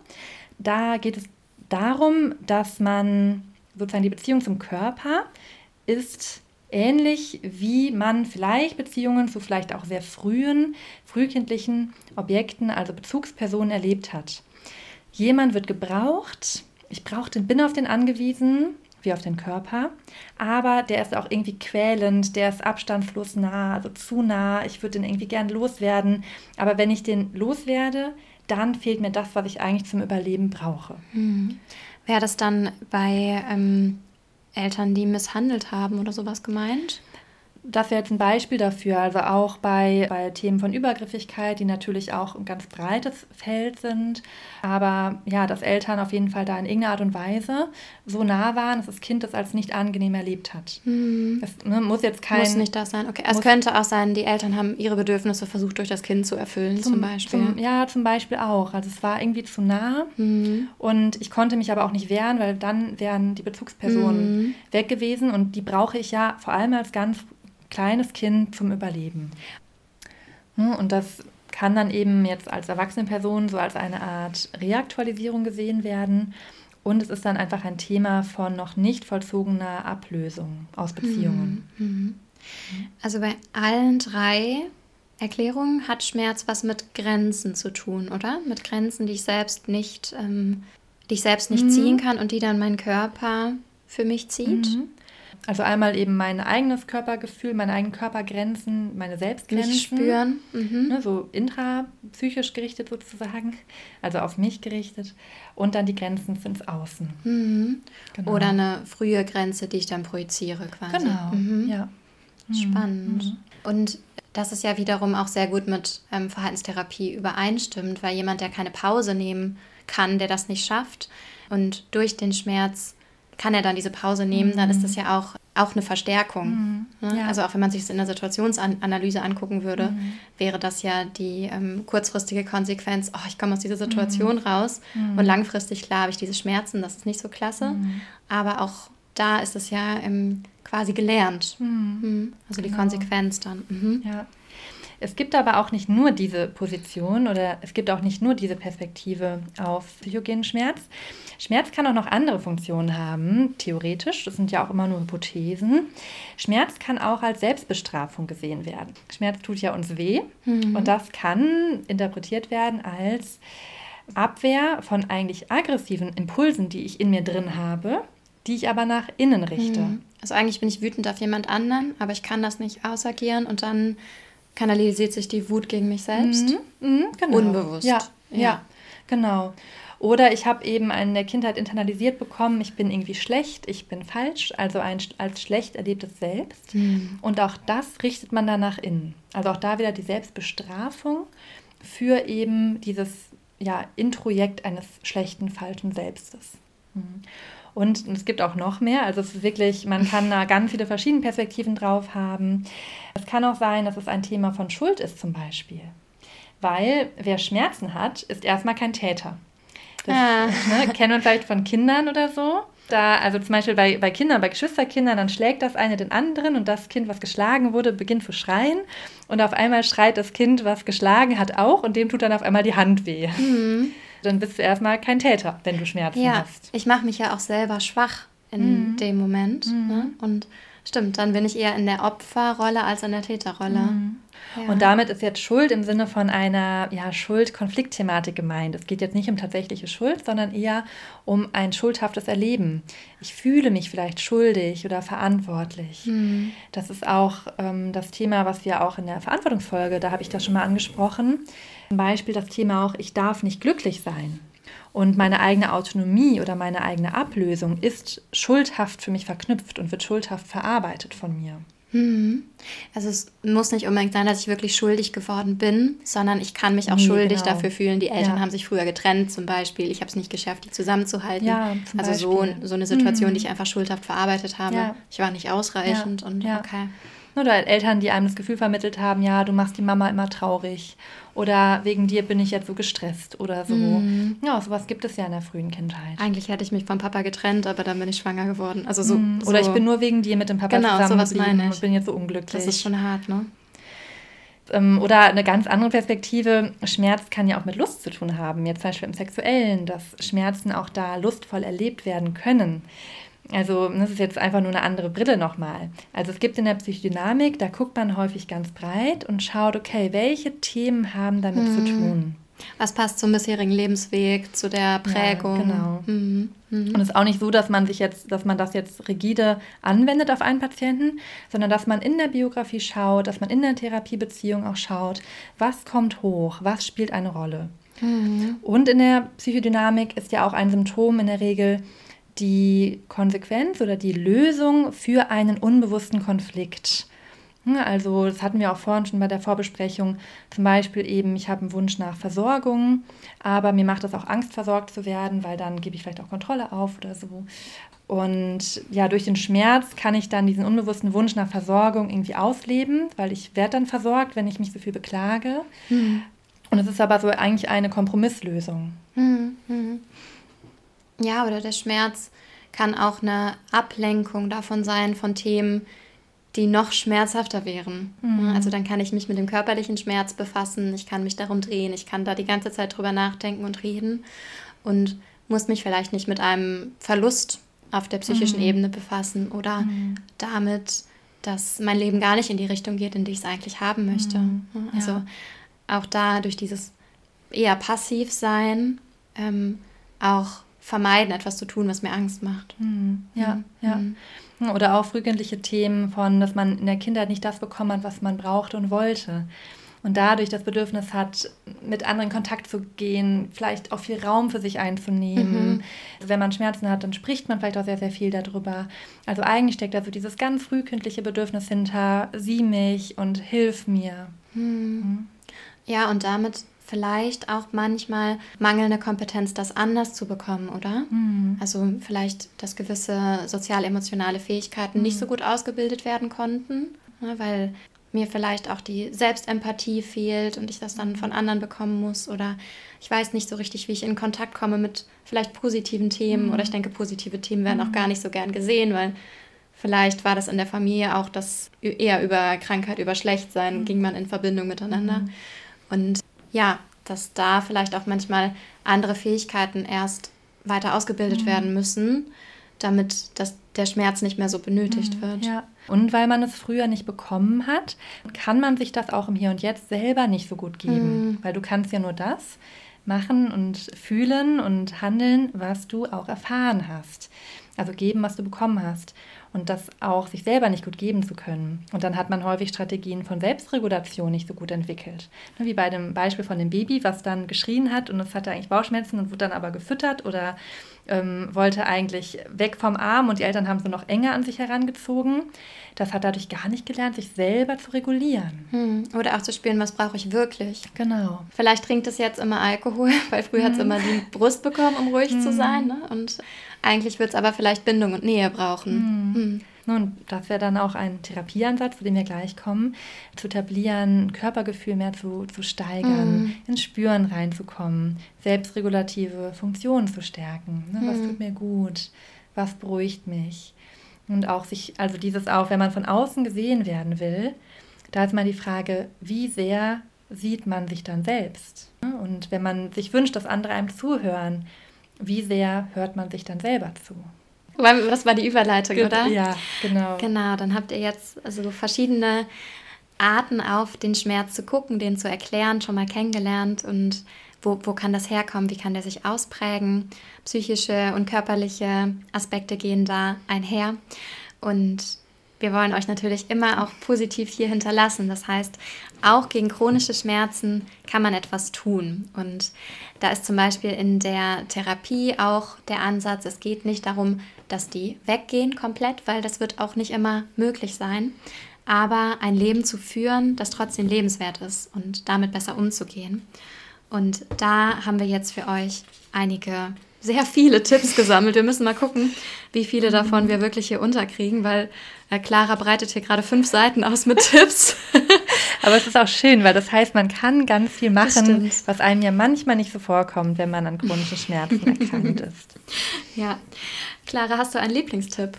Da geht es darum, dass man sozusagen die Beziehung zum Körper ist ähnlich wie man vielleicht Beziehungen zu vielleicht auch sehr frühen, frühkindlichen Objekten, also Bezugspersonen erlebt hat. Jemand wird gebraucht, ich brauche den, bin auf den angewiesen, wie auf den Körper. Aber der ist auch irgendwie quälend, der ist abstandslos nah, also zu nah. Ich würde den irgendwie gern loswerden. Aber wenn ich den loswerde, dann fehlt mir das, was ich eigentlich zum Überleben brauche. Hm. Wäre das dann bei ähm, Eltern, die misshandelt haben oder sowas gemeint? Das wäre jetzt ein Beispiel dafür. Also auch bei, bei Themen von Übergriffigkeit, die natürlich auch ein ganz breites Feld sind. Aber ja, dass Eltern auf jeden Fall da in irgendeiner Art und Weise so nah waren, dass das Kind das als nicht angenehm erlebt hat. Mhm. Es ne, muss jetzt kein. Muss nicht das sein. Okay. Es könnte auch sein, die Eltern haben ihre Bedürfnisse versucht, durch das Kind zu erfüllen, zum, zum Beispiel. Zum, ja, zum Beispiel auch. Also es war irgendwie zu nah. Mhm. Und ich konnte mich aber auch nicht wehren, weil dann wären die Bezugspersonen mhm. weg gewesen. Und die brauche ich ja vor allem als ganz kleines Kind zum Überleben. Ne, und das kann dann eben jetzt als erwachsene Person so als eine Art Reaktualisierung gesehen werden. Und es ist dann einfach ein Thema von noch nicht vollzogener Ablösung aus Beziehungen. Mhm. mhm. Also bei allen drei Erklärungen hat Schmerz was mit Grenzen zu tun, oder? Mit Grenzen, die ich selbst nicht, ähm, die ich selbst nicht mhm. ziehen kann und die dann mein Körper für mich zieht. Mhm. Also einmal eben mein eigenes Körpergefühl, meine eigenen Körpergrenzen, meine Selbstgrenzen. Mich spüren. Mhm. Ne, so intrapsychisch gerichtet sozusagen, also auf mich gerichtet. Und dann die Grenzen ins Außen. Mhm. Genau. Oder eine frühe Grenze, die ich dann projiziere quasi. Genau, mhm. ja. Mhm. Spannend. Mhm. Und das ist ja wiederum auch sehr gut mit ähm, Verhaltenstherapie übereinstimmt, weil jemand, der keine Pause nehmen kann, der das nicht schafft und durch den Schmerz kann er dann diese Pause nehmen, mhm. dann ist das mhm. ja auch, auch eine Verstärkung. Mhm. Ne? Ja. Also auch wenn man sich das in der Situationsanalyse angucken würde, mhm. wäre das ja die ähm, kurzfristige Konsequenz, oh, ich komme aus dieser Situation mhm. raus mhm. und langfristig, klar, habe ich diese Schmerzen, das ist nicht so klasse, aber auch da ist es ja ähm, quasi gelernt. Also die genau. Konsequenz dann. Ja. Es gibt aber auch nicht nur diese Position oder es gibt auch nicht nur diese Perspektive auf psychogenen Schmerz. Schmerz kann auch noch andere Funktionen haben, theoretisch. Das sind ja auch immer nur Hypothesen. Schmerz kann auch als Selbstbestrafung gesehen werden. Schmerz tut ja uns weh mhm. und das kann interpretiert werden als Abwehr von eigentlich aggressiven Impulsen, die ich in mir drin habe, die ich aber nach innen richte. Mhm. Also eigentlich bin ich wütend auf jemand anderen, aber ich kann das nicht ausagieren und dann kanalisiert sich die Wut gegen mich selbst. Mhm. Mhm, genau. Unbewusst. Ja, ja, ja genau. Oder ich habe eben in der Kindheit internalisiert bekommen, ich bin irgendwie schlecht, ich bin falsch, also ein als schlecht erlebtes Selbst. Mhm. Und auch das richtet man dann nach innen. Also auch da wieder die Selbstbestrafung für eben dieses ja, Introjekt eines schlechten, falschen Selbstes. Und es gibt auch noch mehr. Also es ist wirklich, man kann da ganz viele verschiedene Perspektiven drauf haben. Es kann auch sein, dass es ein Thema von Schuld ist zum Beispiel. Weil wer Schmerzen hat, ist erstmal kein Täter. Das ah. ne, kennen wir vielleicht von Kindern oder so. Da, also zum Beispiel bei, bei Kindern, bei Geschwisterkindern, dann schlägt das eine den anderen und das Kind, was geschlagen wurde, beginnt zu schreien. Und auf einmal schreit das Kind, was geschlagen hat, auch und dem tut dann auf einmal die Hand weh. Mhm dann bist du erstmal kein Täter, wenn du Schmerzen ja, hast. Ich mache mich ja auch selber schwach in mhm. dem Moment. Mhm. Ne? Und stimmt, dann bin ich eher in der Opferrolle als in der Täterrolle. Mhm. Ja. Und damit ist jetzt Schuld im Sinne von einer ja, Schuld-Konflikt-Thematik gemeint. Es geht jetzt nicht um tatsächliche Schuld, sondern eher um ein schuldhaftes Erleben. Ich fühle mich vielleicht schuldig oder verantwortlich. Mhm. Das ist auch ähm, das Thema, was wir auch in der Verantwortungsfolge, da habe ich das schon mal angesprochen. Zum Beispiel das Thema auch, ich darf nicht glücklich sein. Und meine eigene Autonomie oder meine eigene Ablösung ist schuldhaft für mich verknüpft und wird schuldhaft verarbeitet von mir. Mhm. Also es muss nicht unbedingt sein, dass ich wirklich schuldig geworden bin, sondern ich kann mich auch nee, schuldig genau. dafür fühlen. Die Eltern ja. haben sich früher getrennt zum Beispiel. Ich habe es nicht geschafft, die zusammenzuhalten. Ja, also so, so eine Situation, mhm. die ich einfach schuldhaft verarbeitet habe. Ja. Ich war nicht ausreichend und okay. Oder Eltern, die einem das Gefühl vermittelt haben, ja, du machst die Mama immer traurig oder wegen dir bin ich jetzt so gestresst oder so. Mhm. Ja, sowas gibt es ja in der frühen Kindheit. Eigentlich hätte ich mich vom Papa getrennt, aber dann bin ich schwanger geworden. Also so, mhm. Oder so. ich bin nur wegen dir mit dem Papa genau, zusammen und bin jetzt so unglücklich. Das ist schon hart, ne? Ähm, oder eine ganz andere Perspektive, Schmerz kann ja auch mit Lust zu tun haben. Jetzt zum Beispiel im Sexuellen, dass Schmerzen auch da lustvoll erlebt werden können. Also das ist jetzt einfach nur eine andere Brille nochmal. Also es gibt in der Psychodynamik, da guckt man häufig ganz breit und schaut, okay, welche Themen haben damit mhm. zu tun. Was passt zum bisherigen Lebensweg, zu der Prägung? Ja, genau. Mhm. Mhm. Und es ist auch nicht so, dass man sich jetzt, dass man das jetzt rigide anwendet auf einen Patienten, sondern dass man in der Biografie schaut, dass man in der Therapiebeziehung auch schaut, was kommt hoch, was spielt eine Rolle. Mhm. Und in der Psychodynamik ist ja auch ein Symptom in der Regel, die Konsequenz oder die Lösung für einen unbewussten Konflikt. Also das hatten wir auch vorhin schon bei der Vorbesprechung. Zum Beispiel eben, ich habe einen Wunsch nach Versorgung, aber mir macht es auch Angst, versorgt zu werden, weil dann gebe ich vielleicht auch Kontrolle auf oder so. Und ja, durch den Schmerz kann ich dann diesen unbewussten Wunsch nach Versorgung irgendwie ausleben, weil ich werde dann versorgt, wenn ich mich so viel beklage. Mhm. Und es ist aber so eigentlich eine Kompromisslösung. Mhm. Mhm. Ja, oder der Schmerz kann auch eine Ablenkung davon sein, von Themen, die noch schmerzhafter wären. Mhm. Also dann kann ich mich mit dem körperlichen Schmerz befassen, ich kann mich darum drehen, ich kann da die ganze Zeit drüber nachdenken und reden und muss mich vielleicht nicht mit einem Verlust auf der psychischen mhm. Ebene befassen oder mhm. damit, dass mein Leben gar nicht in die Richtung geht, in die ich es eigentlich haben möchte. Mhm. Also ja. auch da durch dieses eher passiv sein ähm, auch vermeiden, etwas zu tun, was mir Angst macht. Mhm. Ja, mhm. ja. Mhm. Oder auch frühkindliche Themen von, dass man in der Kindheit nicht das bekommen hat, was man brauchte und wollte. Und dadurch das Bedürfnis hat, mit anderen in Kontakt zu gehen, vielleicht auch viel Raum für sich einzunehmen. Mhm. Also wenn man Schmerzen hat, dann spricht man vielleicht auch sehr, sehr viel darüber. Also eigentlich steckt da so dieses ganz frühkindliche Bedürfnis hinter, sieh mich und hilf mir. Mhm. Mhm. Ja, und damit vielleicht auch manchmal mangelnde Kompetenz, das anders zu bekommen, oder? Mhm. Also vielleicht, dass gewisse sozial-emotionale Fähigkeiten mhm. nicht so gut ausgebildet werden konnten, ne, weil mir vielleicht auch die Selbstempathie fehlt und ich das dann von anderen bekommen muss oder ich weiß nicht so richtig, wie ich in Kontakt komme mit vielleicht positiven Themen mhm. oder ich denke, positive Themen werden auch mhm. gar nicht so gern gesehen, weil Vielleicht war das in der Familie auch das eher über Krankheit, über Schlechtsein, mhm. ging man in Verbindung miteinander. Mhm. Und ja, dass da vielleicht auch manchmal andere Fähigkeiten erst weiter ausgebildet mhm. werden müssen, damit das, der Schmerz nicht mehr so benötigt mhm. wird. Ja. Und weil man es früher nicht bekommen hat, kann man sich das auch im Hier und Jetzt selber nicht so gut geben. Mhm. Weil du kannst ja nur das machen und fühlen und handeln, was du auch erfahren hast. Also geben, was du bekommen hast und das auch sich selber nicht gut geben zu können. Und dann hat man häufig Strategien von Selbstregulation nicht so gut entwickelt. Ne, wie bei dem Beispiel von dem Baby, was dann geschrien hat und es hatte eigentlich Bauchschmerzen und wurde dann aber gefüttert oder ähm, wollte eigentlich weg vom Arm und die Eltern haben so noch enger an sich herangezogen. Das hat dadurch gar nicht gelernt, sich selber zu regulieren. Hm. Oder auch zu spüren, was brauche ich wirklich. Genau. Vielleicht trinkt es jetzt immer Alkohol, [laughs] weil früher hm. hat es immer die Brust bekommen, um ruhig hm. zu sein. Ne? Und eigentlich wird es aber vielleicht Bindung und Nähe brauchen. Hm. hm. Nun, das wäre dann auch ein Therapieansatz, zu dem wir gleich kommen, zu etablieren, Körpergefühl mehr zu, zu steigern, mm. ins Spüren reinzukommen, selbstregulative Funktionen zu stärken. Ne. Was tut mir gut? Was beruhigt mich? Und auch sich, also dieses auch, wenn man von außen gesehen werden will, da ist mal die Frage, wie sehr sieht man sich dann selbst? Ne, und wenn man sich wünscht, dass andere einem zuhören, wie sehr hört man sich dann selber zu? Das war die Überleitung, Ge oder? Ja, genau. Genau, dann habt ihr jetzt also verschiedene Arten auf den Schmerz zu gucken, den zu erklären, schon mal kennengelernt und wo, wo kann das herkommen, wie kann der sich ausprägen. Psychische und körperliche Aspekte gehen da einher. Und wir wollen euch natürlich immer auch positiv hier hinterlassen. Das heißt, auch gegen chronische Schmerzen kann man etwas tun. Und da ist zum Beispiel in der Therapie auch der Ansatz, es geht nicht darum, dass die weggehen komplett, weil das wird auch nicht immer möglich sein. Aber ein Leben zu führen, das trotzdem lebenswert ist und damit besser umzugehen. Und da haben wir jetzt für euch einige sehr viele Tipps gesammelt. Wir müssen mal gucken, wie viele davon wir wirklich hier unterkriegen, weil äh, Clara breitet hier gerade fünf Seiten aus mit Tipps. [laughs] Aber es ist auch schön, weil das heißt, man kann ganz viel machen, was einem ja manchmal nicht so vorkommt, wenn man an chronischen Schmerzen [laughs] erkrankt ist. Ja. Clara, hast du einen Lieblingstipp?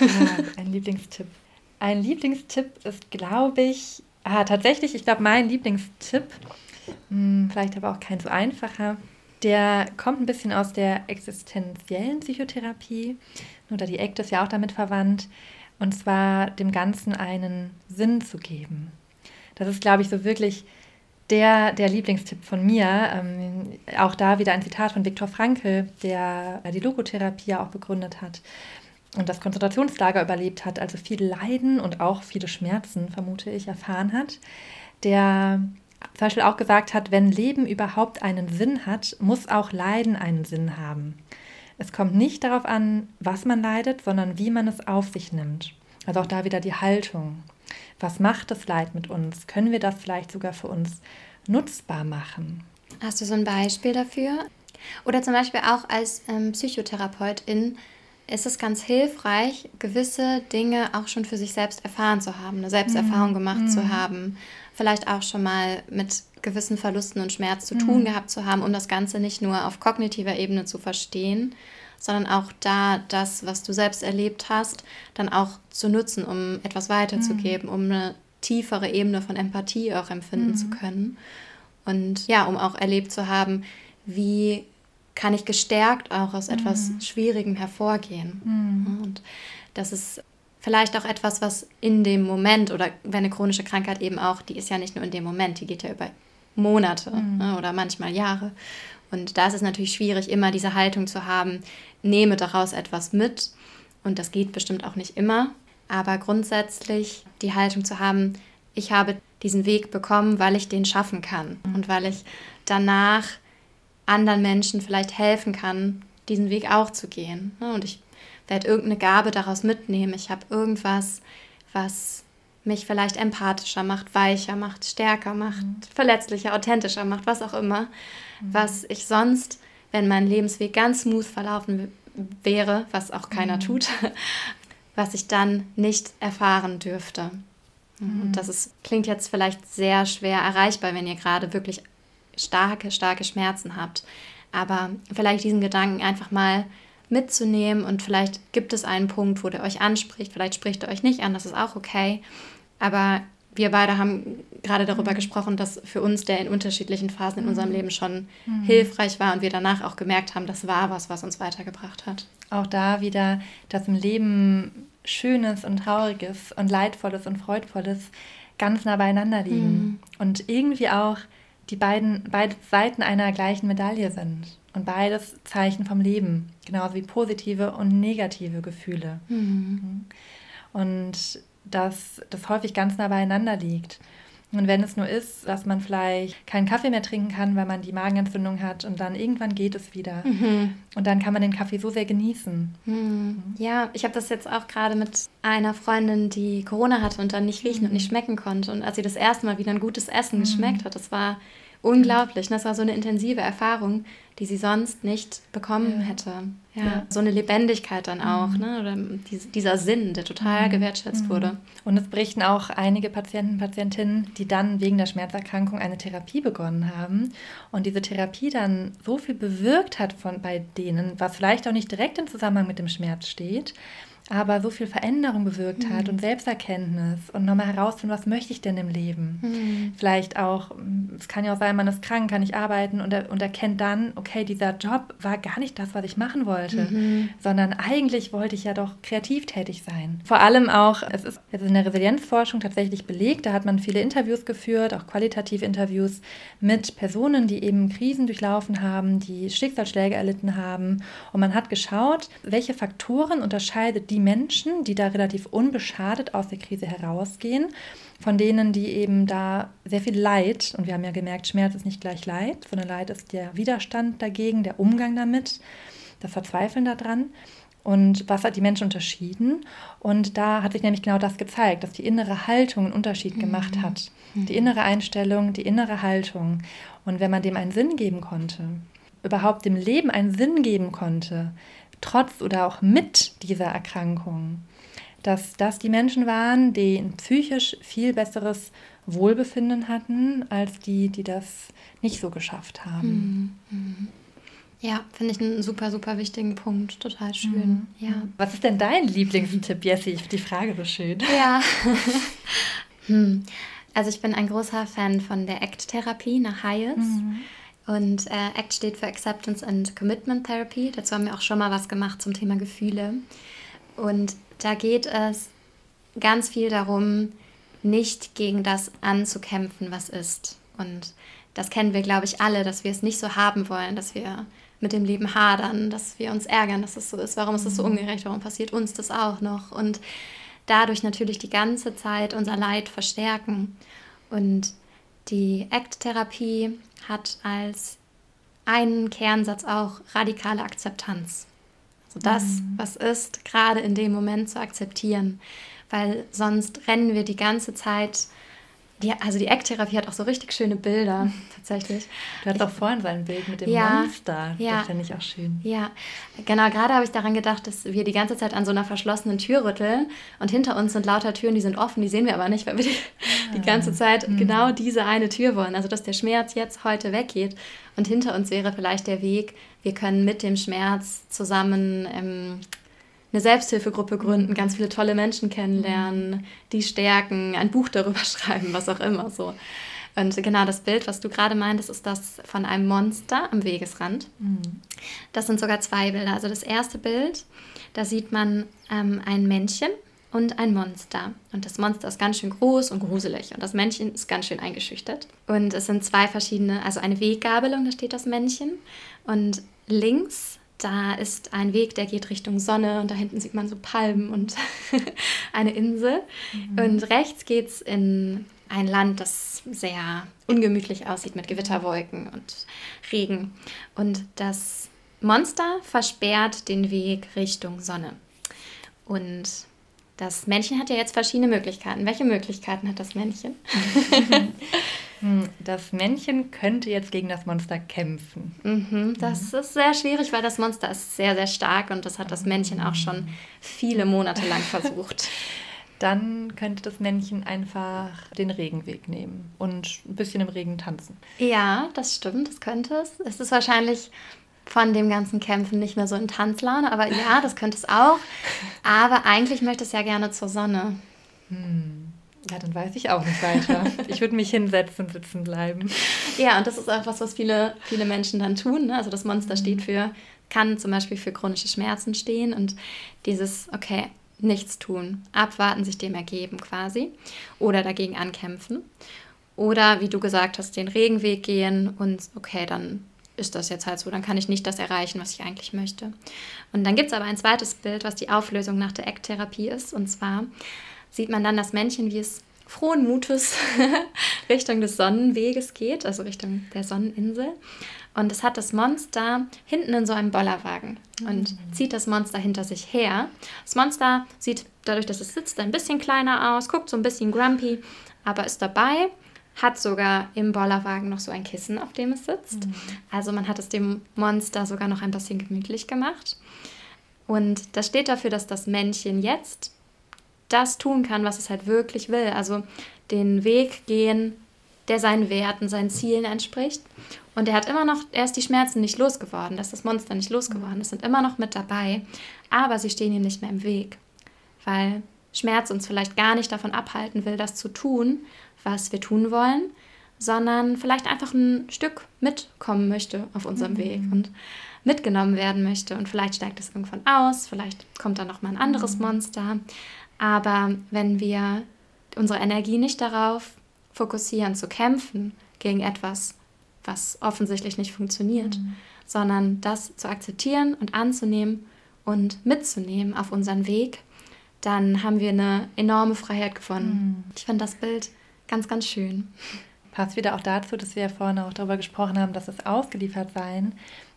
Ja, ein Lieblingstipp. Ein Lieblingstipp ist, glaube ich, ah, tatsächlich, ich glaube, mein Lieblingstipp, mh, hm, vielleicht aber auch kein so einfacher, der kommt ein bisschen aus der existenziellen Psychotherapie. Oder die ACT ist ja auch damit verwandt. Und zwar dem Ganzen einen Sinn zu geben. Das ist, glaube ich, so wirklich der, der Lieblingstipp von mir. Ähm, auch da wieder ein Zitat von Viktor Frankl, der die Logotherapie auch begründet hat und das Konzentrationslager überlebt hat, also viel Leiden und auch viele Schmerzen, vermute ich, erfahren hat. Der zum Beispiel auch gesagt hat, wenn Leben überhaupt einen Sinn hat, muss auch Leiden einen Sinn haben. Es kommt nicht darauf an, was man leidet, sondern wie man es auf sich nimmt. Also auch da wieder die Haltung. Was macht das Leid mit uns? Können wir das vielleicht sogar für uns nutzbar machen? Hast du so ein Beispiel dafür? Oder zum Beispiel auch als ähm, Psychotherapeutin ist es ganz hilfreich, gewisse Dinge auch schon für sich selbst erfahren zu haben, eine Selbsterfahrung mhm. gemacht mhm. zu haben, vielleicht auch schon mal mit gewissen Verlusten und Schmerz zu tun mhm. gehabt zu haben, um das Ganze nicht nur auf kognitiver Ebene zu verstehen, sondern auch da das, was du selbst erlebt hast, dann auch zu nutzen, um etwas weiterzugeben, mhm. um eine tiefere Ebene von Empathie auch empfinden zu mhm. können. Und ja, um auch erlebt zu haben, wie kann ich gestärkt auch aus etwas mhm. Schwierigem hervorgehen. Mhm. Und das ist vielleicht auch etwas, was in dem Moment oder wenn eine chronische Krankheit eben auch, die ist ja nicht nur in dem Moment, die geht ja über Monate mhm. ne, oder manchmal Jahre. Und da ist es natürlich schwierig, immer diese Haltung zu haben, nehme daraus etwas mit. Und das geht bestimmt auch nicht immer. Aber grundsätzlich die Haltung zu haben, ich habe diesen Weg bekommen, weil ich den schaffen kann mhm. und weil ich danach anderen Menschen vielleicht helfen kann, diesen Weg auch zu gehen. Ne? Und ich werde irgendeine Gabe daraus mitnehmen. Ich habe irgendwas, was mich vielleicht empathischer macht, weicher macht, stärker macht, mhm. verletzlicher, authentischer macht, was auch immer, mhm. was ich sonst, wenn mein Lebensweg ganz smooth verlaufen wäre, was auch keiner mhm. tut, [laughs] was ich dann nicht erfahren dürfte. Mhm. Und das ist, klingt jetzt vielleicht sehr schwer erreichbar, wenn ihr gerade wirklich starke, starke Schmerzen habt. Aber vielleicht diesen Gedanken einfach mal mitzunehmen und vielleicht gibt es einen Punkt, wo der euch anspricht, vielleicht spricht er euch nicht an, das ist auch okay. Aber wir beide haben gerade darüber mhm. gesprochen, dass für uns der in unterschiedlichen Phasen in unserem mhm. Leben schon mhm. hilfreich war und wir danach auch gemerkt haben, das war was, was uns weitergebracht hat. Auch da wieder, dass im Leben Schönes und Trauriges und Leidvolles und Freudvolles ganz nah beieinander liegen mhm. und irgendwie auch die beiden beide Seiten einer gleichen Medaille sind und beides Zeichen vom Leben, genauso wie positive und negative Gefühle. Mhm. mhm. Und dass das häufig ganz nah beieinander liegt. Und wenn es nur ist, dass man vielleicht keinen Kaffee mehr trinken kann, weil man die Magenentzündung hat und dann irgendwann geht es wieder. Mhm. Und dann kann man den Kaffee so sehr genießen. Mhm. Ja, ich habe das jetzt auch gerade mit einer Freundin, die Corona hatte und dann nicht riechen mhm. und nicht schmecken konnte. Und als sie das erste Mal wieder ein gutes Essen mhm. geschmeckt hat, das war unglaublich. Das war so eine intensive Erfahrung die sie sonst nicht bekommen ja. hätte. Ja. ja. So eine Lebendigkeit dann auch, mhm. ne? Oder dieser Sinn, der total mhm. gewertschätzt mhm. wurde. Und es berichten auch einige Patienten Patientinnen, die dann wegen der Schmerzerkrankung eine Therapie begonnen haben und diese Therapie dann so viel bewirkt hat von bei denen, was vielleicht auch nicht direkt im Zusammenhang mit dem Schmerz steht, aber so viel Veränderung bewirkt mhm. hat und Selbsterkenntnis und nochmal herausfinden, was möchte ich denn im Leben. Mhm. Vielleicht auch, es kann ja auch sein, man ist krank, kann nicht arbeiten und, er, und erkennt dann, okay, dieser Job war gar nicht das, was ich machen wollte, mhm. sondern eigentlich wollte ich ja doch kreativ tätig sein. Vor allem auch, es ist jetzt in der Resilienzforschung tatsächlich belegt, da hat man viele Interviews geführt, auch qualitative Interviews mit Personen, die eben Krisen durchlaufen haben, die Schicksalsschläge erlitten haben und man hat geschaut, welche Faktoren unterscheidet die die Menschen, die da relativ unbeschadet aus der Krise herausgehen, von denen, die eben da sehr viel Leid, und wir haben ja gemerkt, Schmerz ist nicht gleich Leid, sondern Leid ist der Widerstand dagegen, der Umgang damit, das Verzweifeln daran. Und was hat die Menschen unterschieden? Und da hat sich nämlich genau das gezeigt, dass die innere Haltung einen Unterschied gemacht mhm. hat. Die innere Einstellung, die innere Haltung. Und wenn man dem einen Sinn geben konnte, überhaupt dem Leben einen Sinn geben konnte, trotz oder auch mit dieser Erkrankung, dass das die Menschen waren, die ein psychisch viel besseres Wohlbefinden hatten, als die, die das nicht so geschafft haben. Mhm. mhm. Ja, finde ich einen super, super wichtigen Punkt. Total schön. Mhm. Ja. Was ist denn dein Lieblingstipp, Jessie? Ich finde die Frage so schön. Ja. [laughs] hm. Also ich bin ein großer Fan von der ACT-Therapie nach Hayes. Mhm. Und äh, ACT steht für Acceptance and Commitment Therapy. Dazu haben wir auch schon mal was gemacht zum Thema Gefühle. Und da geht es ganz viel darum, nicht gegen das anzukämpfen, was ist. Und das kennen wir, glaube ich, alle, dass wir es nicht so haben wollen, dass wir mit dem Leben hadern, dass wir uns ärgern, dass es so ist. Warum ist es so mhm. ungerecht? Warum passiert uns das auch noch? Und dadurch natürlich die ganze Zeit unser Leid verstärken. Und die ACT-Therapie hat als einen Kernsatz auch radikale Akzeptanz. Also das, mhm. was ist, gerade in dem Moment zu akzeptieren. Weil sonst rennen wir die ganze Zeit die, also die Ecktherapie hat auch so richtig schöne Bilder, [laughs] tatsächlich. Du hattest auch vorhin so ein Bild mit dem ja, Monster. Ja, das finde ich auch schön. Ja, genau. Gerade habe ich daran gedacht, dass wir die ganze Zeit an so einer verschlossenen Tür rütteln und hinter uns sind lauter Türen, die sind offen, die sehen wir aber nicht, weil wir die, ah. die ganze Zeit mhm. genau diese eine Tür wollen. Also, dass der Schmerz jetzt heute weggeht und hinter uns wäre vielleicht der Weg, wir können mit dem Schmerz zusammen ähm, eine Selbsthilfegruppe gründen, ganz viele tolle Menschen kennenlernen, die stärken, ein Buch darüber [laughs] schreiben, was auch immer so. Und genau das Bild, was du gerade meintest, ist das von einem Monster am Wegesrand. Mhm. Das sind sogar zwei Bilder. Also das erste Bild, da sieht man ähm, ein Männchen und ein Monster. Und das Monster ist ganz schön groß und gruselig und das Männchen ist ganz schön eingeschüchtert. Und es sind zwei verschiedene, also eine Weggabelung, da steht das Männchen. Und links da ist ein Weg, der geht Richtung Sonne und da hinten sieht man so Palmen und [laughs] eine Insel. Mhm. Und rechts geht es in ein Land, das sehr ungemütlich aussieht mit Gewitterwolken und Regen. Und das Monster versperrt den Weg Richtung Sonne. Und das Männchen hat ja jetzt verschiedene Möglichkeiten. Welche Möglichkeiten hat das Männchen? [laughs] Hm, das Männchen könnte jetzt gegen das Monster kämpfen. Mhm, das mhm. ist sehr schwierig, weil das Monster ist sehr, sehr stark und das hat das Männchen auch schon viele Monate lang [laughs] versucht. Dann könnte das Männchen einfach den Regenweg nehmen und ein bisschen im Regen tanzen. Ja, das stimmt, das könnte es. Es ist wahrscheinlich von dem ganzen Kämpfen nicht mehr so in Tanzlaune. Aber ja, das könnte es auch. Aber eigentlich möchte es ja gerne zur Sonne. Hm. Ja, dann weiß ich auch nicht weiter. ich würde mich hinsetzen und sitzen bleiben. Ja, und das ist auch was, was viele, viele Menschen dann tun. Ne? Also das Monster mhm. steht für, kann zum Beispiel für chronische Schmerzen stehen und dieses, okay, nichts tun, abwarten, sich dem ergeben quasi oder dagegen ankämpfen. Oder wie du gesagt hast, den Regenweg gehen und okay, dann ist das jetzt halt so, dann kann ich nicht das erreichen, was ich eigentlich möchte. Und dann gibt es aber ein zweites Bild, was die Auflösung nach der Ecktherapie ist. Und zwar sieht man dann das Männchen, wie es frohen Mutes [laughs] Richtung des Sonnenweges geht, also Richtung der Sonneninsel. Und es hat das Monster hinten in so einem Bollerwagen und mhm. zieht das Monster hinter sich her. Das Monster sieht dadurch, dass es sitzt, ein bisschen kleiner aus, guckt so ein bisschen grumpy, aber ist dabei, hat sogar im Bollerwagen noch so ein Kissen, auf dem es sitzt. Mhm. Also man hat es dem Monster sogar noch ein bisschen gemütlich gemacht. Und das steht dafür, dass das Männchen jetzt das tun kann, was es halt wirklich will. Also den Weg gehen, der seinen Werten, seinen Zielen entspricht. Und er hat immer noch, er ist die Schmerzen nicht losgeworden, dass das Monster nicht losgeworden ist, sind immer noch mit dabei, aber sie stehen ihm nicht mehr im Weg, weil Schmerz uns vielleicht gar nicht davon abhalten will, das zu tun, was wir tun wollen, sondern vielleicht einfach ein Stück mitkommen möchte auf unserem mhm. Weg und mitgenommen werden möchte. Und vielleicht steigt es irgendwann aus, vielleicht kommt dann noch mal ein anderes mhm. Monster. Aber wenn wir unsere Energie nicht darauf fokussieren, zu kämpfen gegen etwas, was offensichtlich nicht funktioniert, mhm. sondern das zu akzeptieren und anzunehmen und mitzunehmen auf unseren Weg, dann haben wir eine enorme Freiheit gefunden. Mhm. Ich finde das Bild ganz, ganz schön. Passt wieder auch dazu, dass wir ja vorhin auch darüber gesprochen haben, dass das Ausgeliefertsein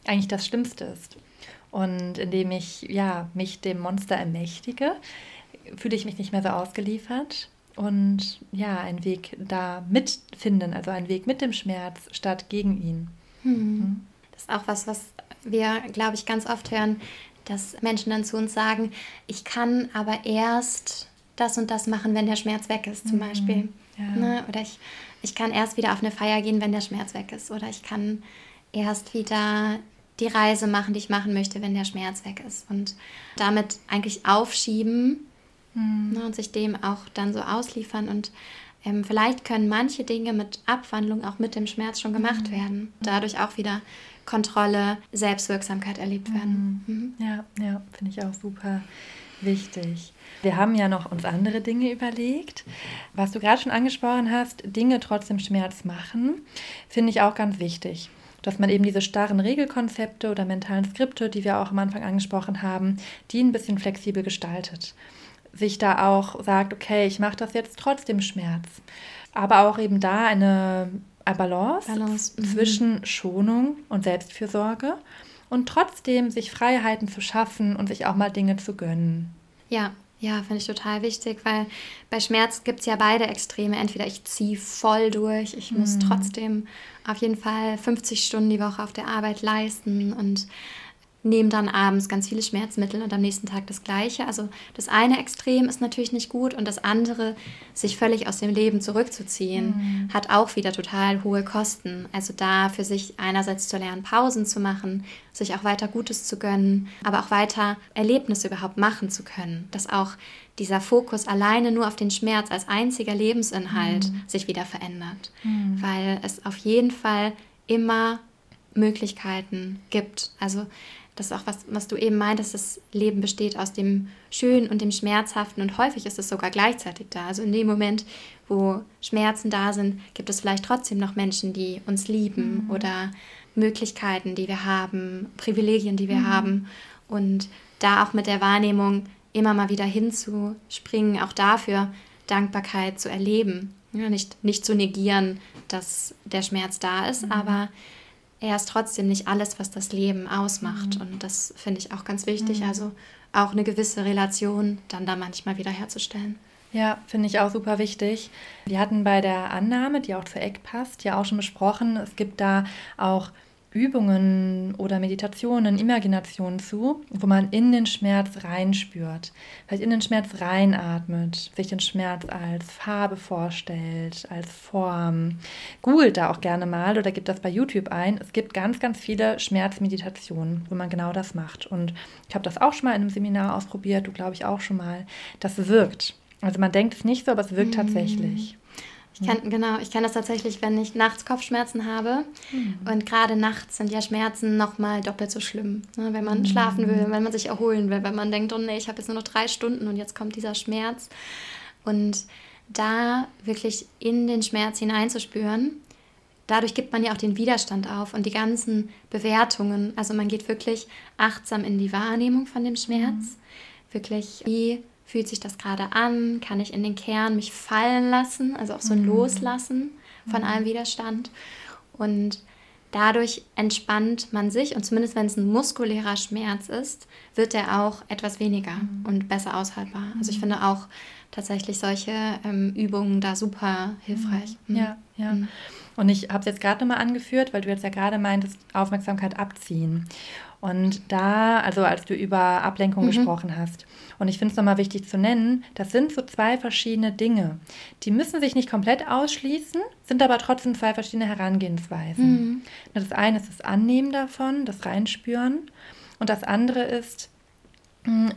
eigentlich das Schlimmste ist. Und indem ich ja, mich dem Monster ermächtige, fühle ich mich nicht mehr so ausgeliefert und ja, einen Weg da mitfinden, also einen Weg mit dem Schmerz statt gegen ihn. Hm. Mhm. Das ist auch was, was wir, glaube ich, ganz oft hören, dass Menschen dann zu uns sagen, ich kann aber erst das und das machen, wenn der Schmerz weg ist, zum mhm. Beispiel. Ja. Ne? Oder ich, ich kann erst wieder auf eine Feier gehen, wenn der Schmerz weg ist. Oder ich kann erst wieder die Reise machen, die ich machen möchte, wenn der Schmerz weg ist. Und damit eigentlich aufschieben, mhm. ne, und sich dem auch dann so ausliefern. Und ähm, vielleicht können manche Dinge mit Abwandlung auch mit dem Schmerz schon gemacht mhm. werden. Dadurch auch wieder Kontrolle, Selbstwirksamkeit erlebt werden. Mhm. mhm. Ja, ja, finde ich auch super wichtig. Wir haben ja noch uns andere Dinge überlegt. Was du gerade schon angesprochen hast, Dinge trotzdem Schmerz machen, finde ich auch ganz wichtig. Dass man eben diese starren Regelkonzepte oder mentalen Skripte, die wir auch am Anfang angesprochen haben, die ein bisschen flexibel gestaltet sich da auch sagt, okay, ich mache das jetzt trotzdem Schmerz. Aber auch eben da eine, Balance, Balance. Mhm. zwischen Schonung und Selbstfürsorge und trotzdem sich Freiheiten zu schaffen und sich auch mal Dinge zu gönnen. Ja, ja, finde ich total wichtig, weil bei Schmerz gibt es ja beide Extreme. Entweder ich ziehe voll durch, ich muss mhm. trotzdem auf jeden Fall 50 Stunden die Woche auf der Arbeit leisten und nehmen dann abends ganz viele Schmerzmittel und am nächsten Tag das gleiche. Also das eine Extrem ist natürlich nicht gut und das andere, sich völlig aus dem Leben zurückzuziehen, mhm. hat auch wieder total hohe Kosten. Also da für sich einerseits zu lernen, Pausen zu machen, sich auch weiter Gutes zu gönnen, aber auch weiter Erlebnisse überhaupt machen zu können. Dass auch dieser Fokus alleine nur auf den Schmerz als einziger Lebensinhalt mhm. sich wieder verändert. Mhm. Weil es auf jeden Fall immer Möglichkeiten gibt. Also das ist auch was, was du eben meintest, das Leben besteht aus dem Schönen und dem Schmerzhaften und häufig ist es sogar gleichzeitig da. Also in dem Moment, wo Schmerzen da sind, gibt es vielleicht trotzdem noch Menschen, die uns lieben mhm. oder Möglichkeiten, die wir haben, Privilegien, die wir mhm. haben und da auch mit der Wahrnehmung immer mal wieder hinzuspringen, auch dafür Dankbarkeit zu erleben. Ja, nicht, nicht zu negieren, dass der Schmerz da ist, mhm. aber er ist trotzdem nicht alles, was das Leben ausmacht. Mhm. Und das finde ich auch ganz wichtig. Mhm. Also auch eine gewisse Relation dann da manchmal wieder herzustellen. Ja, finde ich auch super wichtig. Wir hatten bei der Annahme, die auch zur Eck passt, ja auch schon besprochen, es gibt da auch Übungen oder Meditationen, Imaginationen zu, wo man in den Schmerz reinspürt, vielleicht in den Schmerz reinatmet, sich den Schmerz als Farbe vorstellt, als Form. Googelt da auch gerne mal oder gibt das bei YouTube ein. Es gibt ganz, ganz viele Schmerzmeditationen, wo man genau das macht. Und ich habe das auch schon mal in einem Seminar ausprobiert, du glaube ich auch schon mal. Das wirkt. Also man denkt es nicht so, aber es wirkt mhm. tatsächlich. Ich kann, genau, ich kenne das tatsächlich, wenn ich nachts Kopfschmerzen habe. Mhm. Und gerade nachts sind ja Schmerzen nochmal doppelt so schlimm. Ne? Wenn man mhm. schlafen will, wenn man sich erholen will, wenn man denkt, oh nee, ich habe jetzt nur noch drei Stunden und jetzt kommt dieser Schmerz. Und da wirklich in den Schmerz hineinzuspüren, dadurch gibt man ja auch den Widerstand auf und die ganzen Bewertungen. Also man geht wirklich achtsam in die Wahrnehmung von dem Schmerz. Mhm. Wirklich, wie fühlt sich das gerade an? Kann ich in den Kern mich fallen lassen? Also auch so ein mhm. Loslassen von mhm. allem Widerstand. Und dadurch entspannt man sich und zumindest wenn es ein muskulärer Schmerz ist, wird er auch etwas weniger mhm. und besser aushaltbar. Also ich finde auch tatsächlich solche ähm, Übungen da super hilfreich. Ja, ja. Und ich habe es jetzt gerade nochmal angeführt, weil du jetzt ja gerade meintest, Aufmerksamkeit abziehen. Und da, also als du über Ablenkung mhm. gesprochen hast, und ich finde es nochmal wichtig zu nennen, das sind so zwei verschiedene Dinge. Die müssen sich nicht komplett ausschließen, sind aber trotzdem zwei verschiedene Herangehensweisen. Mhm. Das eine ist das Annehmen davon, das Reinspüren. Und das andere ist,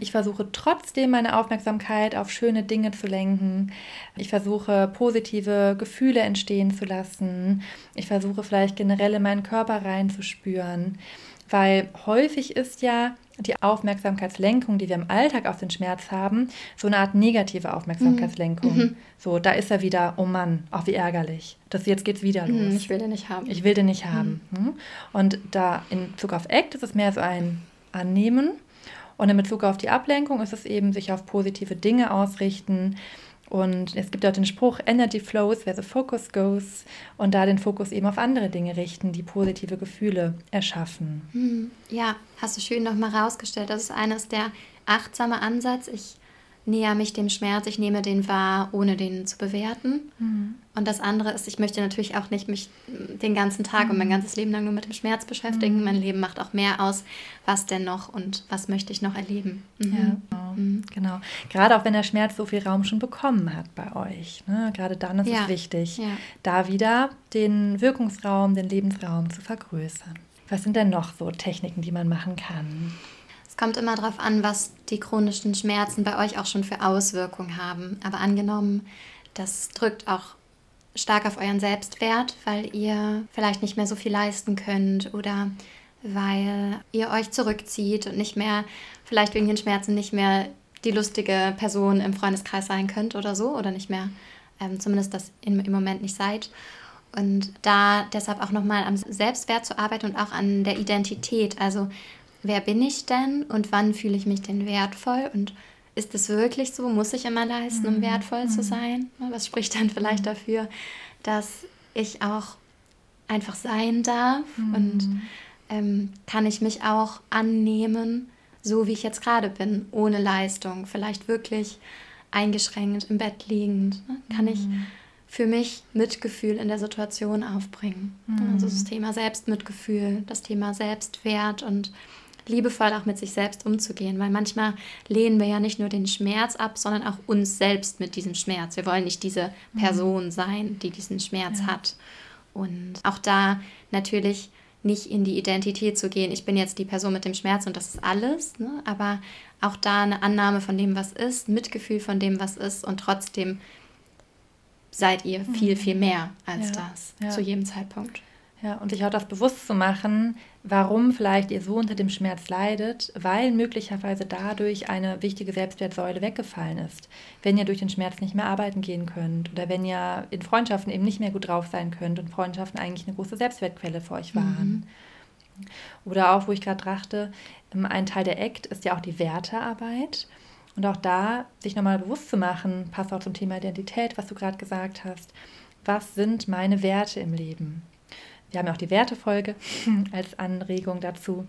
ich versuche trotzdem meine Aufmerksamkeit auf schöne Dinge zu lenken. Ich versuche positive Gefühle entstehen zu lassen. Ich versuche vielleicht generell in meinen Körper reinzuspüren. Weil häufig ist ja die Aufmerksamkeitslenkung, die wir im Alltag auf den Schmerz haben, so eine Art negative Aufmerksamkeitslenkung. Mhm. So, da ist er wieder, oh Mann, auch wie ärgerlich. Das, jetzt geht's wieder mhm, los. Ich will den nicht haben. Ich will den nicht haben. Mhm. mhm. Und da in Bezug auf Act ist es mehr so ein Annehmen. Und in Bezug auf die Ablenkung ist es eben sich auf positive Dinge ausrichten, und es gibt auch den Spruch, Energy flows where the focus goes und da den Fokus eben auf andere Dinge richten, die positive Gefühle erschaffen. Hm, ja, hast du schön nochmal rausgestellt. Das ist eines der achtsame Ansatz. Ich näher mich dem Schmerz, ich nehme den wahr, ohne den zu bewerten. Mhm. Und das andere ist, ich möchte natürlich auch nicht mich den ganzen Tag und mein mhm. ganzes Leben lang nur mit dem Schmerz beschäftigen. Mhm. Mein Leben macht auch mehr aus, was denn noch und was möchte ich noch erleben. Mhm. Ja, genau. Mhm. genau. Gerade auch wenn der Schmerz so viel Raum schon bekommen hat bei euch. Ne? Gerade dann ist ja. es wichtig, ja. da wieder den Wirkungsraum, den Lebensraum zu vergrößern. Was sind denn noch so Techniken, die man machen kann? Es kommt immer darauf an, was die chronischen Schmerzen bei euch auch schon für Auswirkungen haben. Aber angenommen, das drückt auch stark auf euren Selbstwert, weil ihr vielleicht nicht mehr so viel leisten könnt oder weil ihr euch zurückzieht und nicht mehr, vielleicht wegen den Schmerzen nicht mehr die lustige Person im Freundeskreis sein könnt oder so oder nicht mehr, ähm, zumindest das im, im Moment nicht seid. Und da deshalb auch nochmal am Selbstwert zu arbeiten und auch an der Identität. Also wer bin ich denn und wann fühle ich mich denn wertvoll und ist es wirklich so? Muss ich immer leisten, um mhm. wertvoll zu mhm. sein? Was spricht dann vielleicht mhm. dafür, dass ich auch einfach sein darf und ähm, kann ich mich auch annehmen, so wie ich jetzt gerade bin, ohne Leistung, vielleicht wirklich eingeschränkt im Bett liegend? Ne? Kann ich für mich Mitgefühl in der Situation aufbringen? Also das Thema Selbstmitgefühl, das Thema Selbstwert und liebevoll auch mit sich selbst umzugehen, weil manchmal lehnen wir ja nicht nur den Schmerz ab, sondern auch uns selbst mit diesem Schmerz. Wir wollen nicht diese mhm. Person sein, die diesen Schmerz ja. hat. Und auch da natürlich nicht in die Identität zu gehen, ich bin jetzt die Person mit dem Schmerz und das ist alles, ne? aber auch da eine Annahme von dem, was ist, Mitgefühl von dem, was ist und trotzdem seid ihr viel, viel mhm. mehr als ja. das ja. zu jedem Zeitpunkt. Ja, und sich auch das bewusst zu machen, warum vielleicht ihr so unter dem Schmerz leidet, weil möglicherweise dadurch eine wichtige Selbstwertsäule weggefallen ist. Wenn ihr durch den Schmerz nicht mehr arbeiten gehen könnt oder wenn ihr in Freundschaften eben nicht mehr gut drauf sein könnt und Freundschaften eigentlich eine große Selbstwertquelle für euch waren. Mhm. Oder auch, wo ich gerade dachte, ähm, ein Teil der ACT ist ja auch die Wertearbeit. Und auch da sich nochmal bewusst zu machen, passt auch zum Thema Identität, was du gerade gesagt hast. Was sind meine Werte im Leben? Wir haben ja auch die Wertefolge [laughs] als Anregung dazu.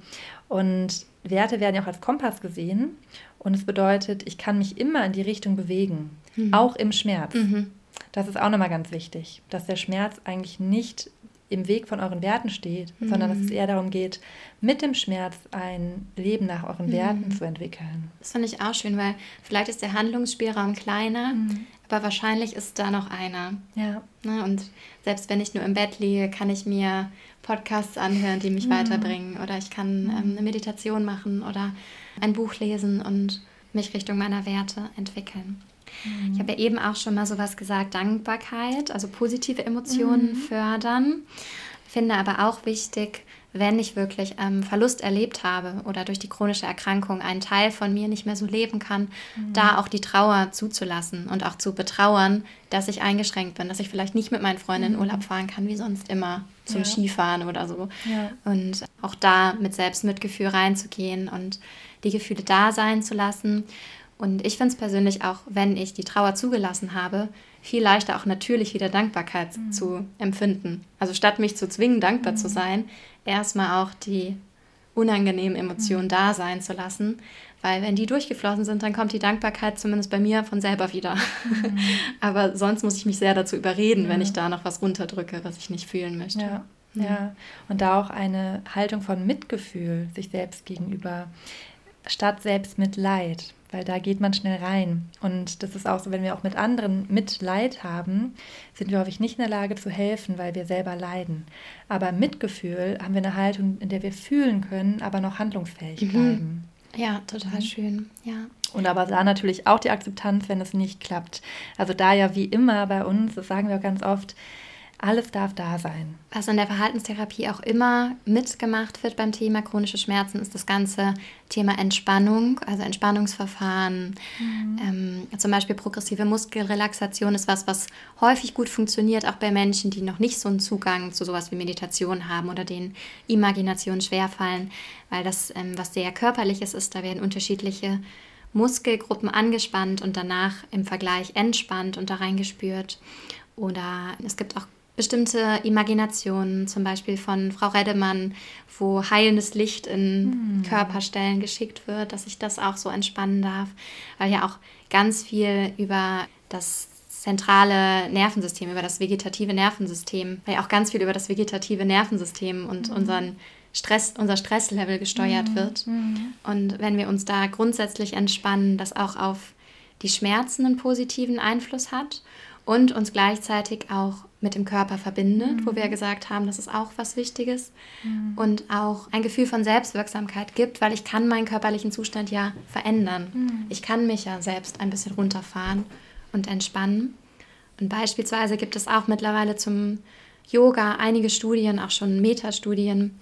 Und Werte werden ja auch als Kompass gesehen. Und es bedeutet, ich kann mich immer in die Richtung bewegen, mhm. auch im Schmerz. Mhm. Das ist auch nochmal ganz wichtig, dass der Schmerz eigentlich nicht im Weg von euren Werten steht, mhm. sondern dass es eher darum geht, mit dem Schmerz ein Leben nach euren Werten mhm. zu entwickeln. Das fand ich auch schön, weil vielleicht ist der Handlungsspielraum kleiner, mhm. Aber wahrscheinlich ist da noch einer. Ja. Ne? Und selbst wenn ich nur im Bett liege, kann ich mir Podcasts anhören, die mich mhm. weiterbringen. Oder ich kann ähm, eine Meditation machen oder ein Buch lesen und mich Richtung meiner Werte entwickeln. Ich habe ja eben auch schon mal sowas gesagt, Dankbarkeit, also positive Emotionen mhm. fördern. Finde aber auch wichtig, wenn ich wirklich ähm, Verlust erlebt habe oder durch die chronische Erkrankung einen Teil von mir nicht mehr so leben kann, mhm. da auch die Trauer zuzulassen und auch zu betrauern, dass ich eingeschränkt bin, dass ich vielleicht nicht mit meinen Freunden in mhm. Urlaub fahren kann, wie sonst immer zum ja. Skifahren oder so. Ja. Und auch da mit Selbstmitgefühl reinzugehen und die Gefühle da sein zu lassen und ich finde es persönlich auch, wenn ich die Trauer zugelassen habe, viel leichter auch natürlich wieder Dankbarkeit mhm. zu empfinden. Also statt mich zu zwingen, dankbar mhm. zu sein, erstmal auch die unangenehmen Emotionen mhm. da sein zu lassen. Weil wenn die durchgeflossen sind, dann kommt die Dankbarkeit zumindest bei mir von selber wieder. Mhm. [laughs] Aber sonst muss ich mich sehr dazu überreden, ja. wenn ich da noch was runterdrücke, was ich nicht fühlen möchte. Ja. Ja, und da auch eine Haltung von Mitgefühl sich selbst gegenüber, statt Selbstmitleid weil da geht man schnell rein. Und das ist auch so, wenn wir auch mit anderen Mitleid haben, sind wir häufig nicht in der Lage zu helfen, weil wir selber leiden. Aber Mitgefühl haben wir eine Haltung, in der wir fühlen können, aber noch handlungsfähig mhm. bleiben. Ja, total mhm. schön, ja. Und aber da natürlich auch die Akzeptanz, wenn es nicht klappt. Also da ja wie immer bei uns, das sagen wir auch ganz oft, alles darf da sein. Was in der Verhaltenstherapie auch immer mitgemacht wird beim Thema chronische Schmerzen, ist das ganze Thema Entspannung, also Entspannungsverfahren. Mhm. Ähm, zum Beispiel progressive Muskelrelaxation ist was, was häufig gut funktioniert, auch bei Menschen, die noch nicht so einen Zugang zu sowas wie Meditation haben oder denen Imaginationen schwerfallen, weil das ähm, was sehr körperliches ist. Da werden unterschiedliche Muskelgruppen angespannt und danach im Vergleich entspannt und da reingespürt. Oder es gibt auch bestimmte Imaginationen, zum Beispiel von Frau Reddemann, wo heilendes Licht in mhm. Körperstellen geschickt wird, dass ich das auch so entspannen darf, weil ja auch ganz viel über das zentrale Nervensystem, über das vegetative Nervensystem, weil ja auch ganz viel über das vegetative Nervensystem und mhm. unseren Stress, unser Stresslevel gesteuert mhm. wird. Mhm. Und wenn wir uns da grundsätzlich entspannen, das auch auf die Schmerzen einen positiven Einfluss hat und uns gleichzeitig auch mit dem Körper verbindet, mhm. wo wir mhm. gesagt haben, das ist auch was Wichtiges mhm. und auch ein Gefühl von Selbstwirksamkeit gibt, weil ich kann meinen körperlichen Zustand ja verändern. Mhm. Ich kann mich ja selbst ein bisschen runterfahren und entspannen. Und beispielsweise gibt es auch mittlerweile zum Yoga einige Studien, auch schon Metastudien,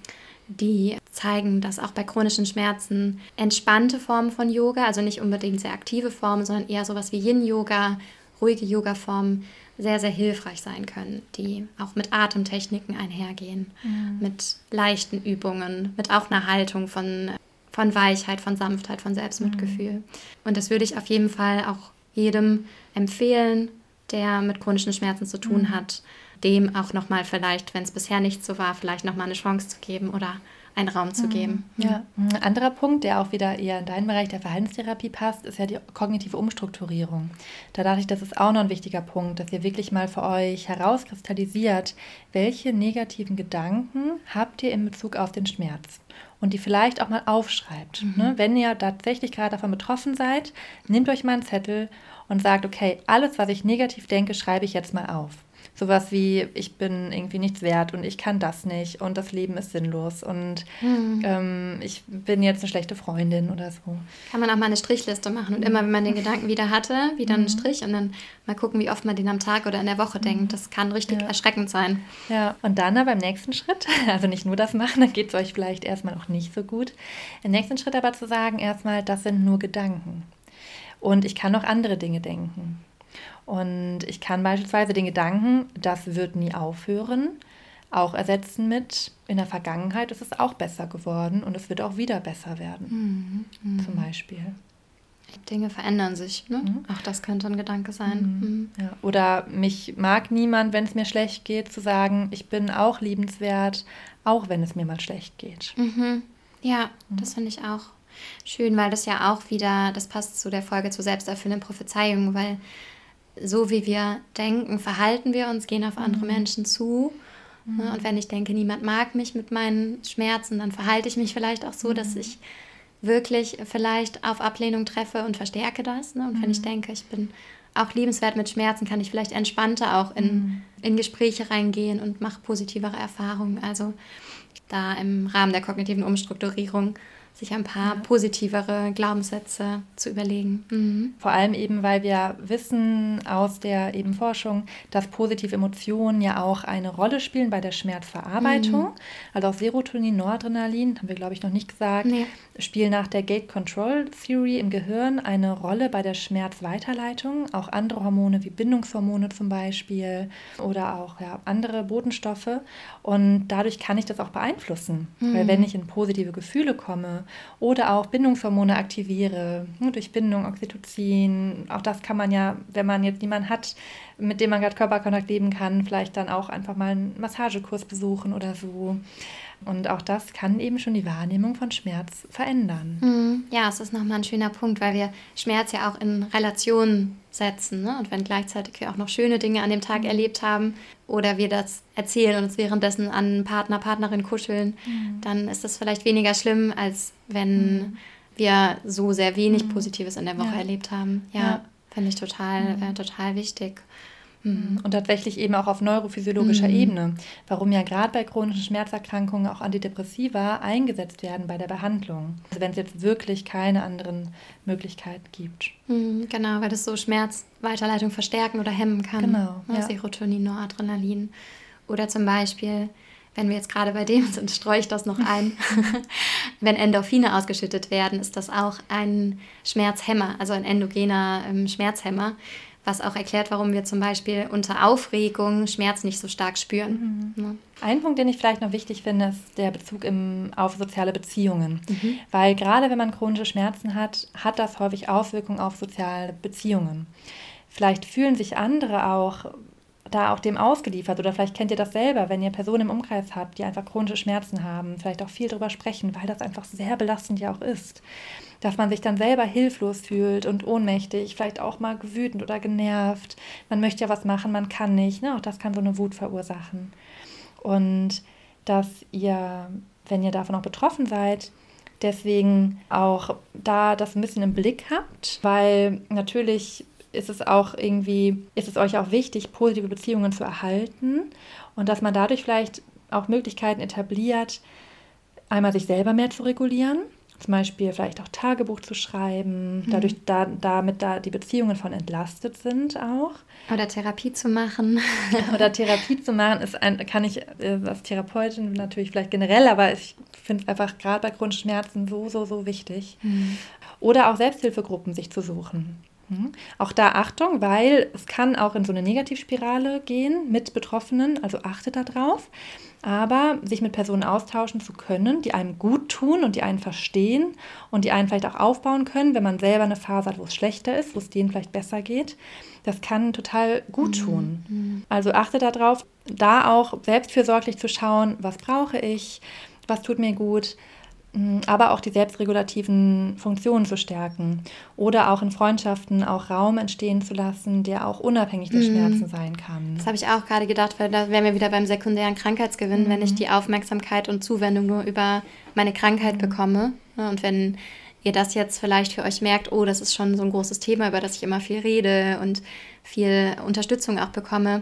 die zeigen, dass auch bei chronischen Schmerzen entspannte Formen von Yoga, also nicht unbedingt sehr aktive Formen, sondern eher sowas wie Yin-Yoga ruhige Yoga-Formen sehr, sehr hilfreich sein können, die auch mit Atemtechniken einhergehen, mhm. mit leichten Übungen, mit auch einer Haltung von, von Weichheit, von Sanftheit, von Selbstmitgefühl. Mhm. Und das würde ich auf jeden Fall auch jedem empfehlen, der mit chronischen Schmerzen zu tun mhm. hat, dem auch nochmal vielleicht, wenn es bisher nicht so war, vielleicht nochmal eine Chance zu geben oder einen Raum zu geben. Mhm. Ja. Ein anderer Punkt, der auch wieder eher in deinen Bereich der Verhaltenstherapie passt, ist ja die kognitive Umstrukturierung. Da dachte ich, das ist auch noch ein wichtiger Punkt, dass ihr wirklich mal für euch herauskristallisiert, welche negativen Gedanken habt ihr in Bezug auf den Schmerz und die vielleicht auch mal aufschreibt. Mhm. Ne? Wenn ihr tatsächlich gerade davon betroffen seid, nehmt euch mal einen Zettel und sagt, okay, alles, was ich negativ denke, schreibe ich jetzt mal auf sowas wie, ich bin irgendwie nichts wert und ich kann das nicht und das Leben ist sinnlos und mhm. ähm, ich bin jetzt eine schlechte Freundin oder so. Kann man auch mal eine Strichliste machen und immer, wenn man den Gedanken wieder hatte, wieder einen mhm. Strich und dann mal gucken, wie oft man den am Tag oder in der Woche mhm. denkt. Das kann richtig ja. erschreckend sein. Ja, und dann aber im nächsten Schritt, [laughs] also nicht nur das machen, dann geht es euch vielleicht erstmal auch nicht so gut. Im nächsten Schritt aber zu sagen, erstmal, das sind nur Gedanken. Und ich kann noch andere Dinge denken. Und ich kann beispielsweise den Gedanken, das wird nie aufhören, auch ersetzen mit, in der Vergangenheit ist es auch besser geworden und es wird auch wieder besser werden. Mhm. mhm. Zum Beispiel. Dinge verändern sich. Ne? Mhm. Auch das könnte ein Gedanke sein. Mhm. mhm. Ja. Oder mich mag niemand, wenn es mir schlecht geht, zu sagen, ich bin auch liebenswert, auch wenn es mir mal schlecht geht. Mhm. Ja, das finde ich auch schön, weil das ja auch wieder, das passt zu der Folge zur selbsterfüllenden Prophezeiung, weil so wie wir denken, verhalten wir uns, gehen auf andere mhm. Menschen zu. Mhm. Und wenn ich denke, niemand mag mich mit meinen Schmerzen, dann verhalte ich mich vielleicht auch so, mhm. dass ich wirklich vielleicht auf Ablehnung treffe und verstärke das. Ne? Und wenn ich mhm. denke, ich bin auch liebenswert mit Schmerzen, kann ich vielleicht entspannter auch in, mhm. in Gespräche reingehen und mache positivere Erfahrungen. Also da im Rahmen der kognitiven Umstrukturierung sich ein paar positivere Glaubenssätze zu überlegen. Mhm. Vor allem eben, weil wir wissen aus der eben Forschung, dass positive Emotionen ja auch eine Rolle spielen bei der Schmerzverarbeitung. Mhm. Also auch Serotonin, Noradrenalin, haben wir glaube ich noch nicht gesagt, nee. spielen nach der Gate Control Theory im Gehirn eine Rolle bei der Schmerzweiterleitung. Auch andere Hormone wie Bindungshormone zum Beispiel oder auch ja, andere Botenstoffe. Und dadurch kann ich das auch beeinflussen. Mhm. Weil wenn ich in positive Gefühle komme, oder auch Bindungshormone aktiviere, ne, durch Bindung, Oxytocin. Auch das kann man ja, wenn man jetzt niemanden hat, mit dem man gerade Körperkontakt leben kann, vielleicht dann auch einfach mal einen Massagekurs besuchen oder so. Und auch das kann eben schon die Wahrnehmung von Schmerz verändern. Mhm. Ja, es ist nochmal ein schöner Punkt, weil wir Schmerz ja auch in Relation setzen. Ne? Und wenn gleichzeitig wir auch noch schöne Dinge an dem Tag mhm. erlebt haben oder wir das erzählen und uns währenddessen an Partner, Partnerin kuscheln, mhm. dann ist das vielleicht weniger schlimm, als wenn mhm. wir so sehr wenig mhm. Positives in der Woche ja. erlebt haben. Ja, ja. finde ich total, mhm. äh, total wichtig. Mhm. Und tatsächlich eben auch auf neurophysiologischer mhm. Ebene, warum ja gerade bei chronischen Schmerzerkrankungen auch Antidepressiva eingesetzt werden bei der Behandlung. Also wenn es jetzt wirklich keine anderen Möglichkeiten gibt. Mhm, genau, weil das so Schmerzweiterleitung verstärken oder hemmen kann. Genau. Ja. Serotonin, Noradrenalin. Oder zum Beispiel, wenn wir jetzt gerade bei dem [laughs] sind, streue ich das noch ein. [laughs] wenn Endorphine ausgeschüttet werden, ist das auch ein Schmerzhemmer, also ein endogener ähm, Schmerzhemmer was auch erklärt, warum wir zum Beispiel unter Aufregung Schmerz nicht so stark spüren. Mhm. Ja. Ein Punkt, den ich vielleicht noch wichtig finde, ist der Bezug im, auf soziale Beziehungen. Mhm. Weil gerade wenn man chronische Schmerzen hat, hat das häufig Auswirkungen auf soziale Beziehungen. Vielleicht fühlen sich andere auch da auch dem ausgeliefert oder vielleicht kennt ihr das selber, wenn ihr Personen im Umkreis habt, die einfach chronische Schmerzen haben, vielleicht auch viel darüber sprechen, weil das einfach sehr belastend ja auch ist dass man sich dann selber hilflos fühlt und ohnmächtig, vielleicht auch mal wütend oder genervt. Man möchte ja was machen, man kann nicht. Ne? Auch das kann so eine Wut verursachen. Und dass ihr, wenn ihr davon auch betroffen seid, deswegen auch da das ein bisschen im Blick habt, weil natürlich ist es auch irgendwie, ist es euch auch wichtig, positive Beziehungen zu erhalten und dass man dadurch vielleicht auch Möglichkeiten etabliert, einmal sich selber mehr zu regulieren zum Beispiel vielleicht auch Tagebuch zu schreiben, mhm. dadurch da, damit da die Beziehungen von entlastet sind auch. Oder Therapie zu machen. [laughs] Oder Therapie zu machen, ist ein, kann ich äh, als Therapeutin natürlich vielleicht generell, aber ich finde es einfach gerade bei Grundschmerzen so, so, so wichtig. Mhm. Oder auch Selbsthilfegruppen sich zu suchen. Mhm. Auch da Achtung, weil es kann auch in so eine Negativspirale gehen mit Betroffenen, also achtet darauf aber sich mit Personen austauschen zu können, die einem gut tun und die einen verstehen und die einen vielleicht auch aufbauen können, wenn man selber eine Phase hat, wo es schlechter ist, wo es denen vielleicht besser geht, das kann total gut mhm. tun. Mhm. Also achte darauf, da auch selbstfürsorglich zu schauen, was brauche ich, was tut mir gut, aber auch die selbstregulativen Funktionen zu stärken oder auch in Freundschaften auch Raum entstehen zu lassen, der auch unabhängig der mhm. Schmerzen sein kann. Das habe ich auch gerade gedacht, weil da wären wir wieder beim sekundären Krankheitsgewinn, mhm. wenn ich mhm. die Aufmerksamkeit und Zuwendung nur über meine Krankheit mhm. bekomme. Und wenn ihr das jetzt vielleicht für euch merkt, oh, das ist schon so ein großes Thema, über das ich immer viel rede und viel Unterstützung auch bekomme,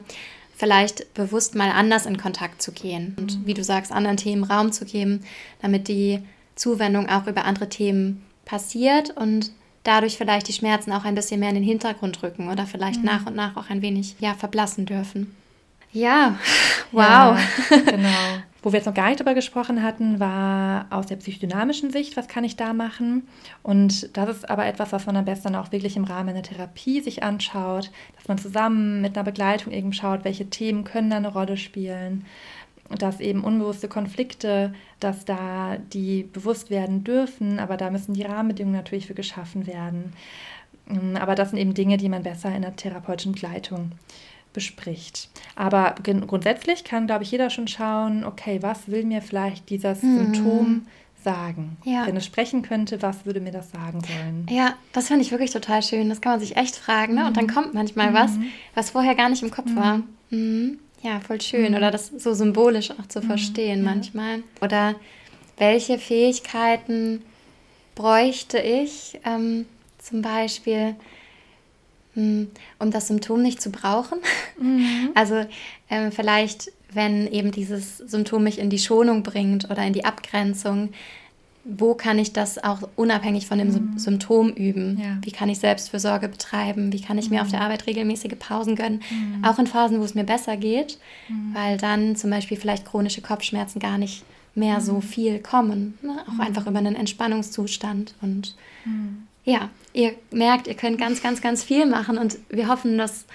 vielleicht bewusst mal anders in Kontakt zu gehen und wie du sagst, anderen Themen Raum zu geben, damit die Zuwendung auch über andere Themen passiert und dadurch vielleicht die Schmerzen auch ein bisschen mehr in den Hintergrund rücken oder vielleicht mhm. nach und nach auch ein wenig ja, verblassen dürfen. Ja, [laughs] wow. Ja, genau. [laughs] Wo wir jetzt noch gar nicht drüber gesprochen hatten, war aus der psychodynamischen Sicht, was kann ich da machen? Und das ist aber etwas, was man am besten auch wirklich im Rahmen einer Therapie sich anschaut, dass man zusammen mit einer Begleitung eben schaut, welche Themen können da eine Rolle spielen dass eben unbewusste Konflikte, dass da die bewusst werden dürfen, aber da müssen die Rahmenbedingungen natürlich für geschaffen werden. Ähm, aber das sind eben Dinge, die man besser in der therapeutischen Begleitung bespricht. Aber grundsätzlich kann, glaube ich, jeder schon schauen, okay, was will mir vielleicht dieses mhm. Symptom sagen? Ja. Wenn es sprechen könnte, was würde mir das sagen sollen? Ja, das finde ich wirklich total schön. Das kann man sich echt fragen. Ne? Und dann mhm. kommt manchmal mhm. was, was vorher gar nicht im Kopf war. Ja, voll schön. Mhm. Oder das so symbolisch auch zu mhm. verstehen ja. manchmal. Oder welche Fähigkeiten bräuchte ich ähm, zum Beispiel, hm, um das Symptom nicht zu brauchen? Mhm. [laughs] Also ähm, vielleicht, wenn eben dieses Symptom mich in die Schonung bringt oder in die Abgrenzung, wo kann ich das auch unabhängig von dem mhm. Symptom üben? Ja. Wie kann ich Selbstfürsorge betreiben? Wie kann ich mhm. mir auf der mhm. Arbeit regelmäßige Pausen gönnen? Mhm. Auch in Phasen, wo es mir besser geht, mhm. weil dann zum Beispiel vielleicht chronische Kopfschmerzen gar nicht mehr so mhm. viel kommen. Ne? Auch einfach über einen Entspannungszustand. Und ja, ihr merkt, ihr könnt ganz, ganz, ganz viel machen und wir hoffen, dass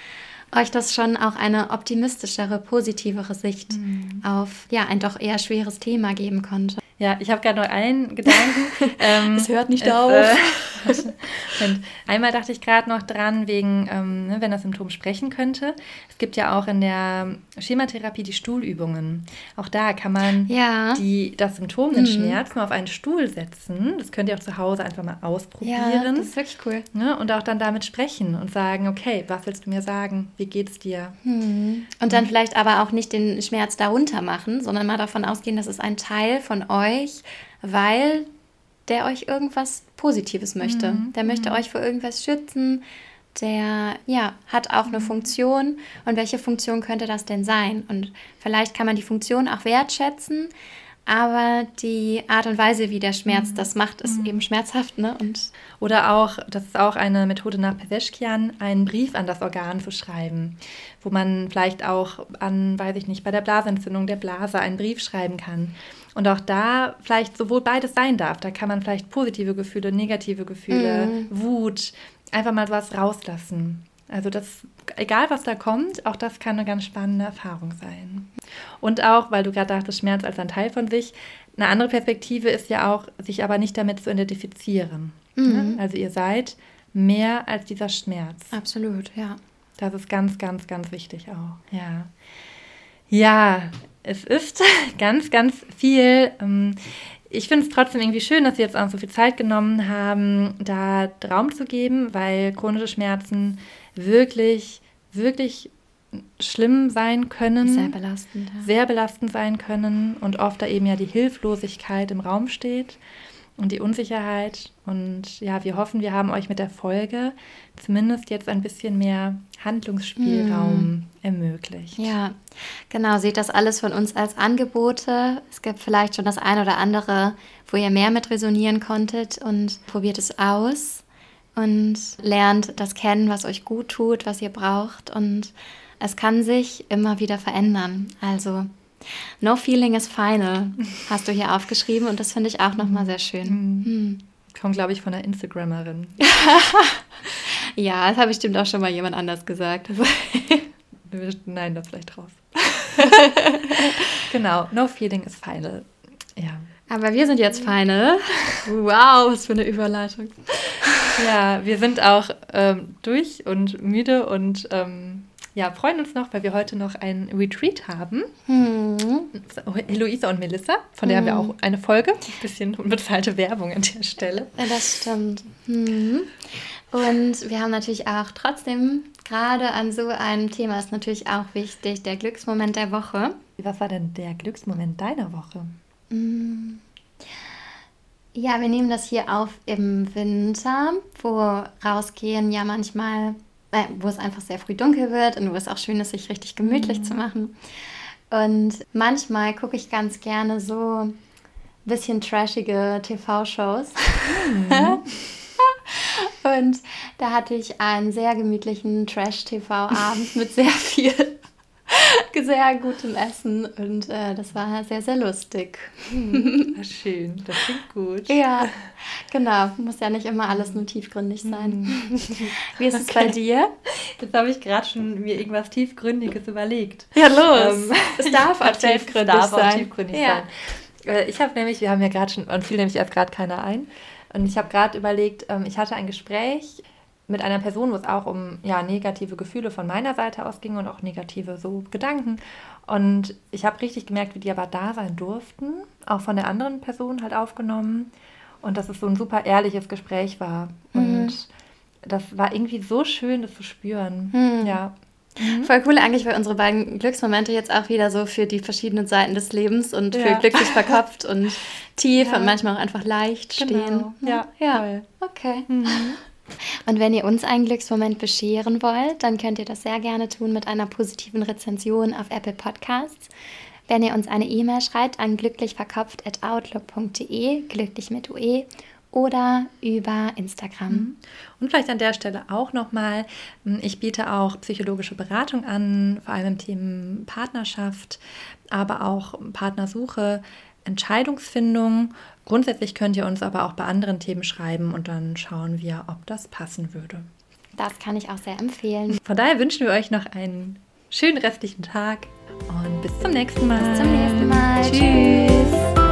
euch das schon auch eine optimistischere, positivere Sicht auf ja, ein doch eher schweres Thema geben konnte. Ja, ich habe gerade noch einen Gedanken. [laughs] ähm, es hört nicht es, auf. Äh, [laughs] einmal dachte ich gerade noch dran, wegen, ähm, ne, wenn das Symptom sprechen könnte. Es gibt ja auch in der Schematherapie die Stuhlübungen. Auch da kann man ja. die, das Symptom, den mhm. Schmerz, mal auf einen Stuhl setzen. Das könnt ihr auch zu Hause einfach mal ausprobieren. Ja, das ist wirklich cool. Ne? Und auch dann damit sprechen und sagen, okay, was willst du mir sagen? Wie geht's dir? Mhm. Und dann vielleicht aber auch nicht den Schmerz darunter machen, sondern mal davon ausgehen, das ist ein Teil von euch, weil der euch irgendwas Positives möchte. Mhm. Der möchte mhm. euch vor irgendwas schützen der ja, hat auch eine Funktion und welche Funktion könnte das denn sein? Und vielleicht kann man die Funktion auch wertschätzen, aber die Art und Weise, wie der Schmerz mhm. das macht, ist mhm. eben schmerzhaft. Ne? Und Oder auch, das ist auch eine Methode nach Peweschkian, einen Brief an das Organ zu schreiben, wo man vielleicht auch an, weiß ich nicht, bei der Blasenentzündung der Blase einen Brief schreiben kann. Und auch da vielleicht sowohl beides sein darf. Da kann man vielleicht positive Gefühle, negative Gefühle, mhm. Wut, einfach mal was rauslassen. Also das, egal was da kommt, auch das kann eine ganz spannende Erfahrung sein. Und auch, weil du gerade dachtest, Schmerz als ein Teil von sich, eine andere Perspektive ist ja auch, sich aber nicht damit zu identifizieren. Mhm. Also ihr seid mehr als dieser Schmerz. Absolut, ja. Das ist ganz, ganz, ganz wichtig auch. Ja. Ja, es ist [laughs] ganz, ganz viel. Ähm, ich finde es trotzdem irgendwie schön, dass Sie jetzt auch so viel Zeit genommen haben, da Raum zu geben, weil chronische Schmerzen wirklich, wirklich schlimm sein können. Sehr belastend. Ja. Sehr belastend sein können und oft da eben ja die Hilflosigkeit im Raum steht und die Unsicherheit. Und ja, wir hoffen, wir haben euch mit der Folge zumindest jetzt ein bisschen mehr Handlungsspielraum mm. ermöglicht. Ja, genau. Seht das alles von uns als Angebote. Es gibt vielleicht schon das eine oder andere, wo ihr mehr mit resonieren konntet und probiert es aus und lernt das kennen, was euch gut tut, was ihr braucht. Und es kann sich immer wieder verändern. Also No feeling is final, hast du hier aufgeschrieben und das finde ich auch nochmal sehr schön. Mhm. Hm. Kommt, glaube ich, von einer Instagrammerin. [laughs] ja, das habe ich bestimmt auch schon mal jemand anders gesagt. [laughs] Nein, das vielleicht raus. genau, no feeling is final. Ja. Aber wir sind jetzt final. [laughs] Wow, was für eine Überleitung. Ja, wir sind auch ähm, durch und müde und ähm, ja, freuen uns noch, weil wir heute noch ein Retreat haben. Hm. Luisa und Melissa, von der hm. haben wir hm. auch eine Folge. Ein bisschen unbezahlte Werbung an der Stelle. Ja, das stimmt. Hm. Und wir haben natürlich auch trotzdem, gerade an so einem Thema ist natürlich auch wichtig, der Glücksmoment der Woche. Was war denn der Glücksmoment deiner Woche? Hm. Ja, wir nehmen das hier auf im Winter, wo rausgehen ja manchmal wo es einfach sehr früh dunkel wird und wo es auch schön ist, sich richtig gemütlich mhm. zu machen. Und manchmal gucke ich ganz gerne so ein bisschen trashige TV-Shows. Mhm. [laughs] und da hatte ich einen sehr gemütlichen Trash-TV-Abend mit sehr viel sehr gutem Essen und äh, das war sehr, sehr lustig. Hm, [laughs] schön, das klingt gut. Ja, genau. Muss ja nicht immer alles nur tiefgründig sein. Hm. [laughs] Wie ist okay. es bei dir? Jetzt habe ich gerade schon mir irgendwas Tiefgründiges überlegt. Ja, los. Ähm, [laughs] es darf auch tiefgründig darf sein. Auch tiefgründig ja. sein. Äh, ich habe nämlich, wir haben ja gerade schon, und fiel nämlich erst gerade keiner ein. Und ich habe gerade überlegt, ähm, ich hatte ein Gespräch mit einer Person, wo es auch um ja, negative Gefühle von meiner Seite aus ging und auch negative so Gedanken. Und ich habe richtig gemerkt, wie die aber da sein durften, auch von der anderen Person halt aufgenommen. Und dass es so ein super ehrliches Gespräch war. Mhm. Und das war irgendwie so schön, das zu spüren. Mhm. Ja. Mhm. Voll cool eigentlich, weil unsere beiden Glücksmomente jetzt auch wieder so für die verschiedenen Seiten des Lebens und ja. für glücklich verkopft [laughs] und tief ja. und manchmal auch einfach leicht genau. stehen. Ja, ja. Toll. Okay. Und wenn ihr uns einen Glücksmoment bescheren wollt, dann könnt ihr das sehr gerne tun mit einer positiven Rezension auf Apple Podcasts. Wenn ihr uns eine E-Mail schreibt an glücklichverkopft.outlook.de, glücklich mit UE oder über Instagram. Mhm. Und vielleicht an der Stelle auch nochmal, hm, ich biete auch psychologische Beratung an, vor allem im Thema Partnerschaft, aber auch Partnersuche, Entscheidungsfindung. Grundsätzlich könnt ihr uns aber auch bei anderen Themen schreiben und dann schauen wir, ob das passen würde. Das kann ich auch sehr empfehlen. Von daher wünschen wir euch noch einen schönen restlichen Tag und bis zum nächsten Mal. Bis zum nächsten Mal. Tschüss.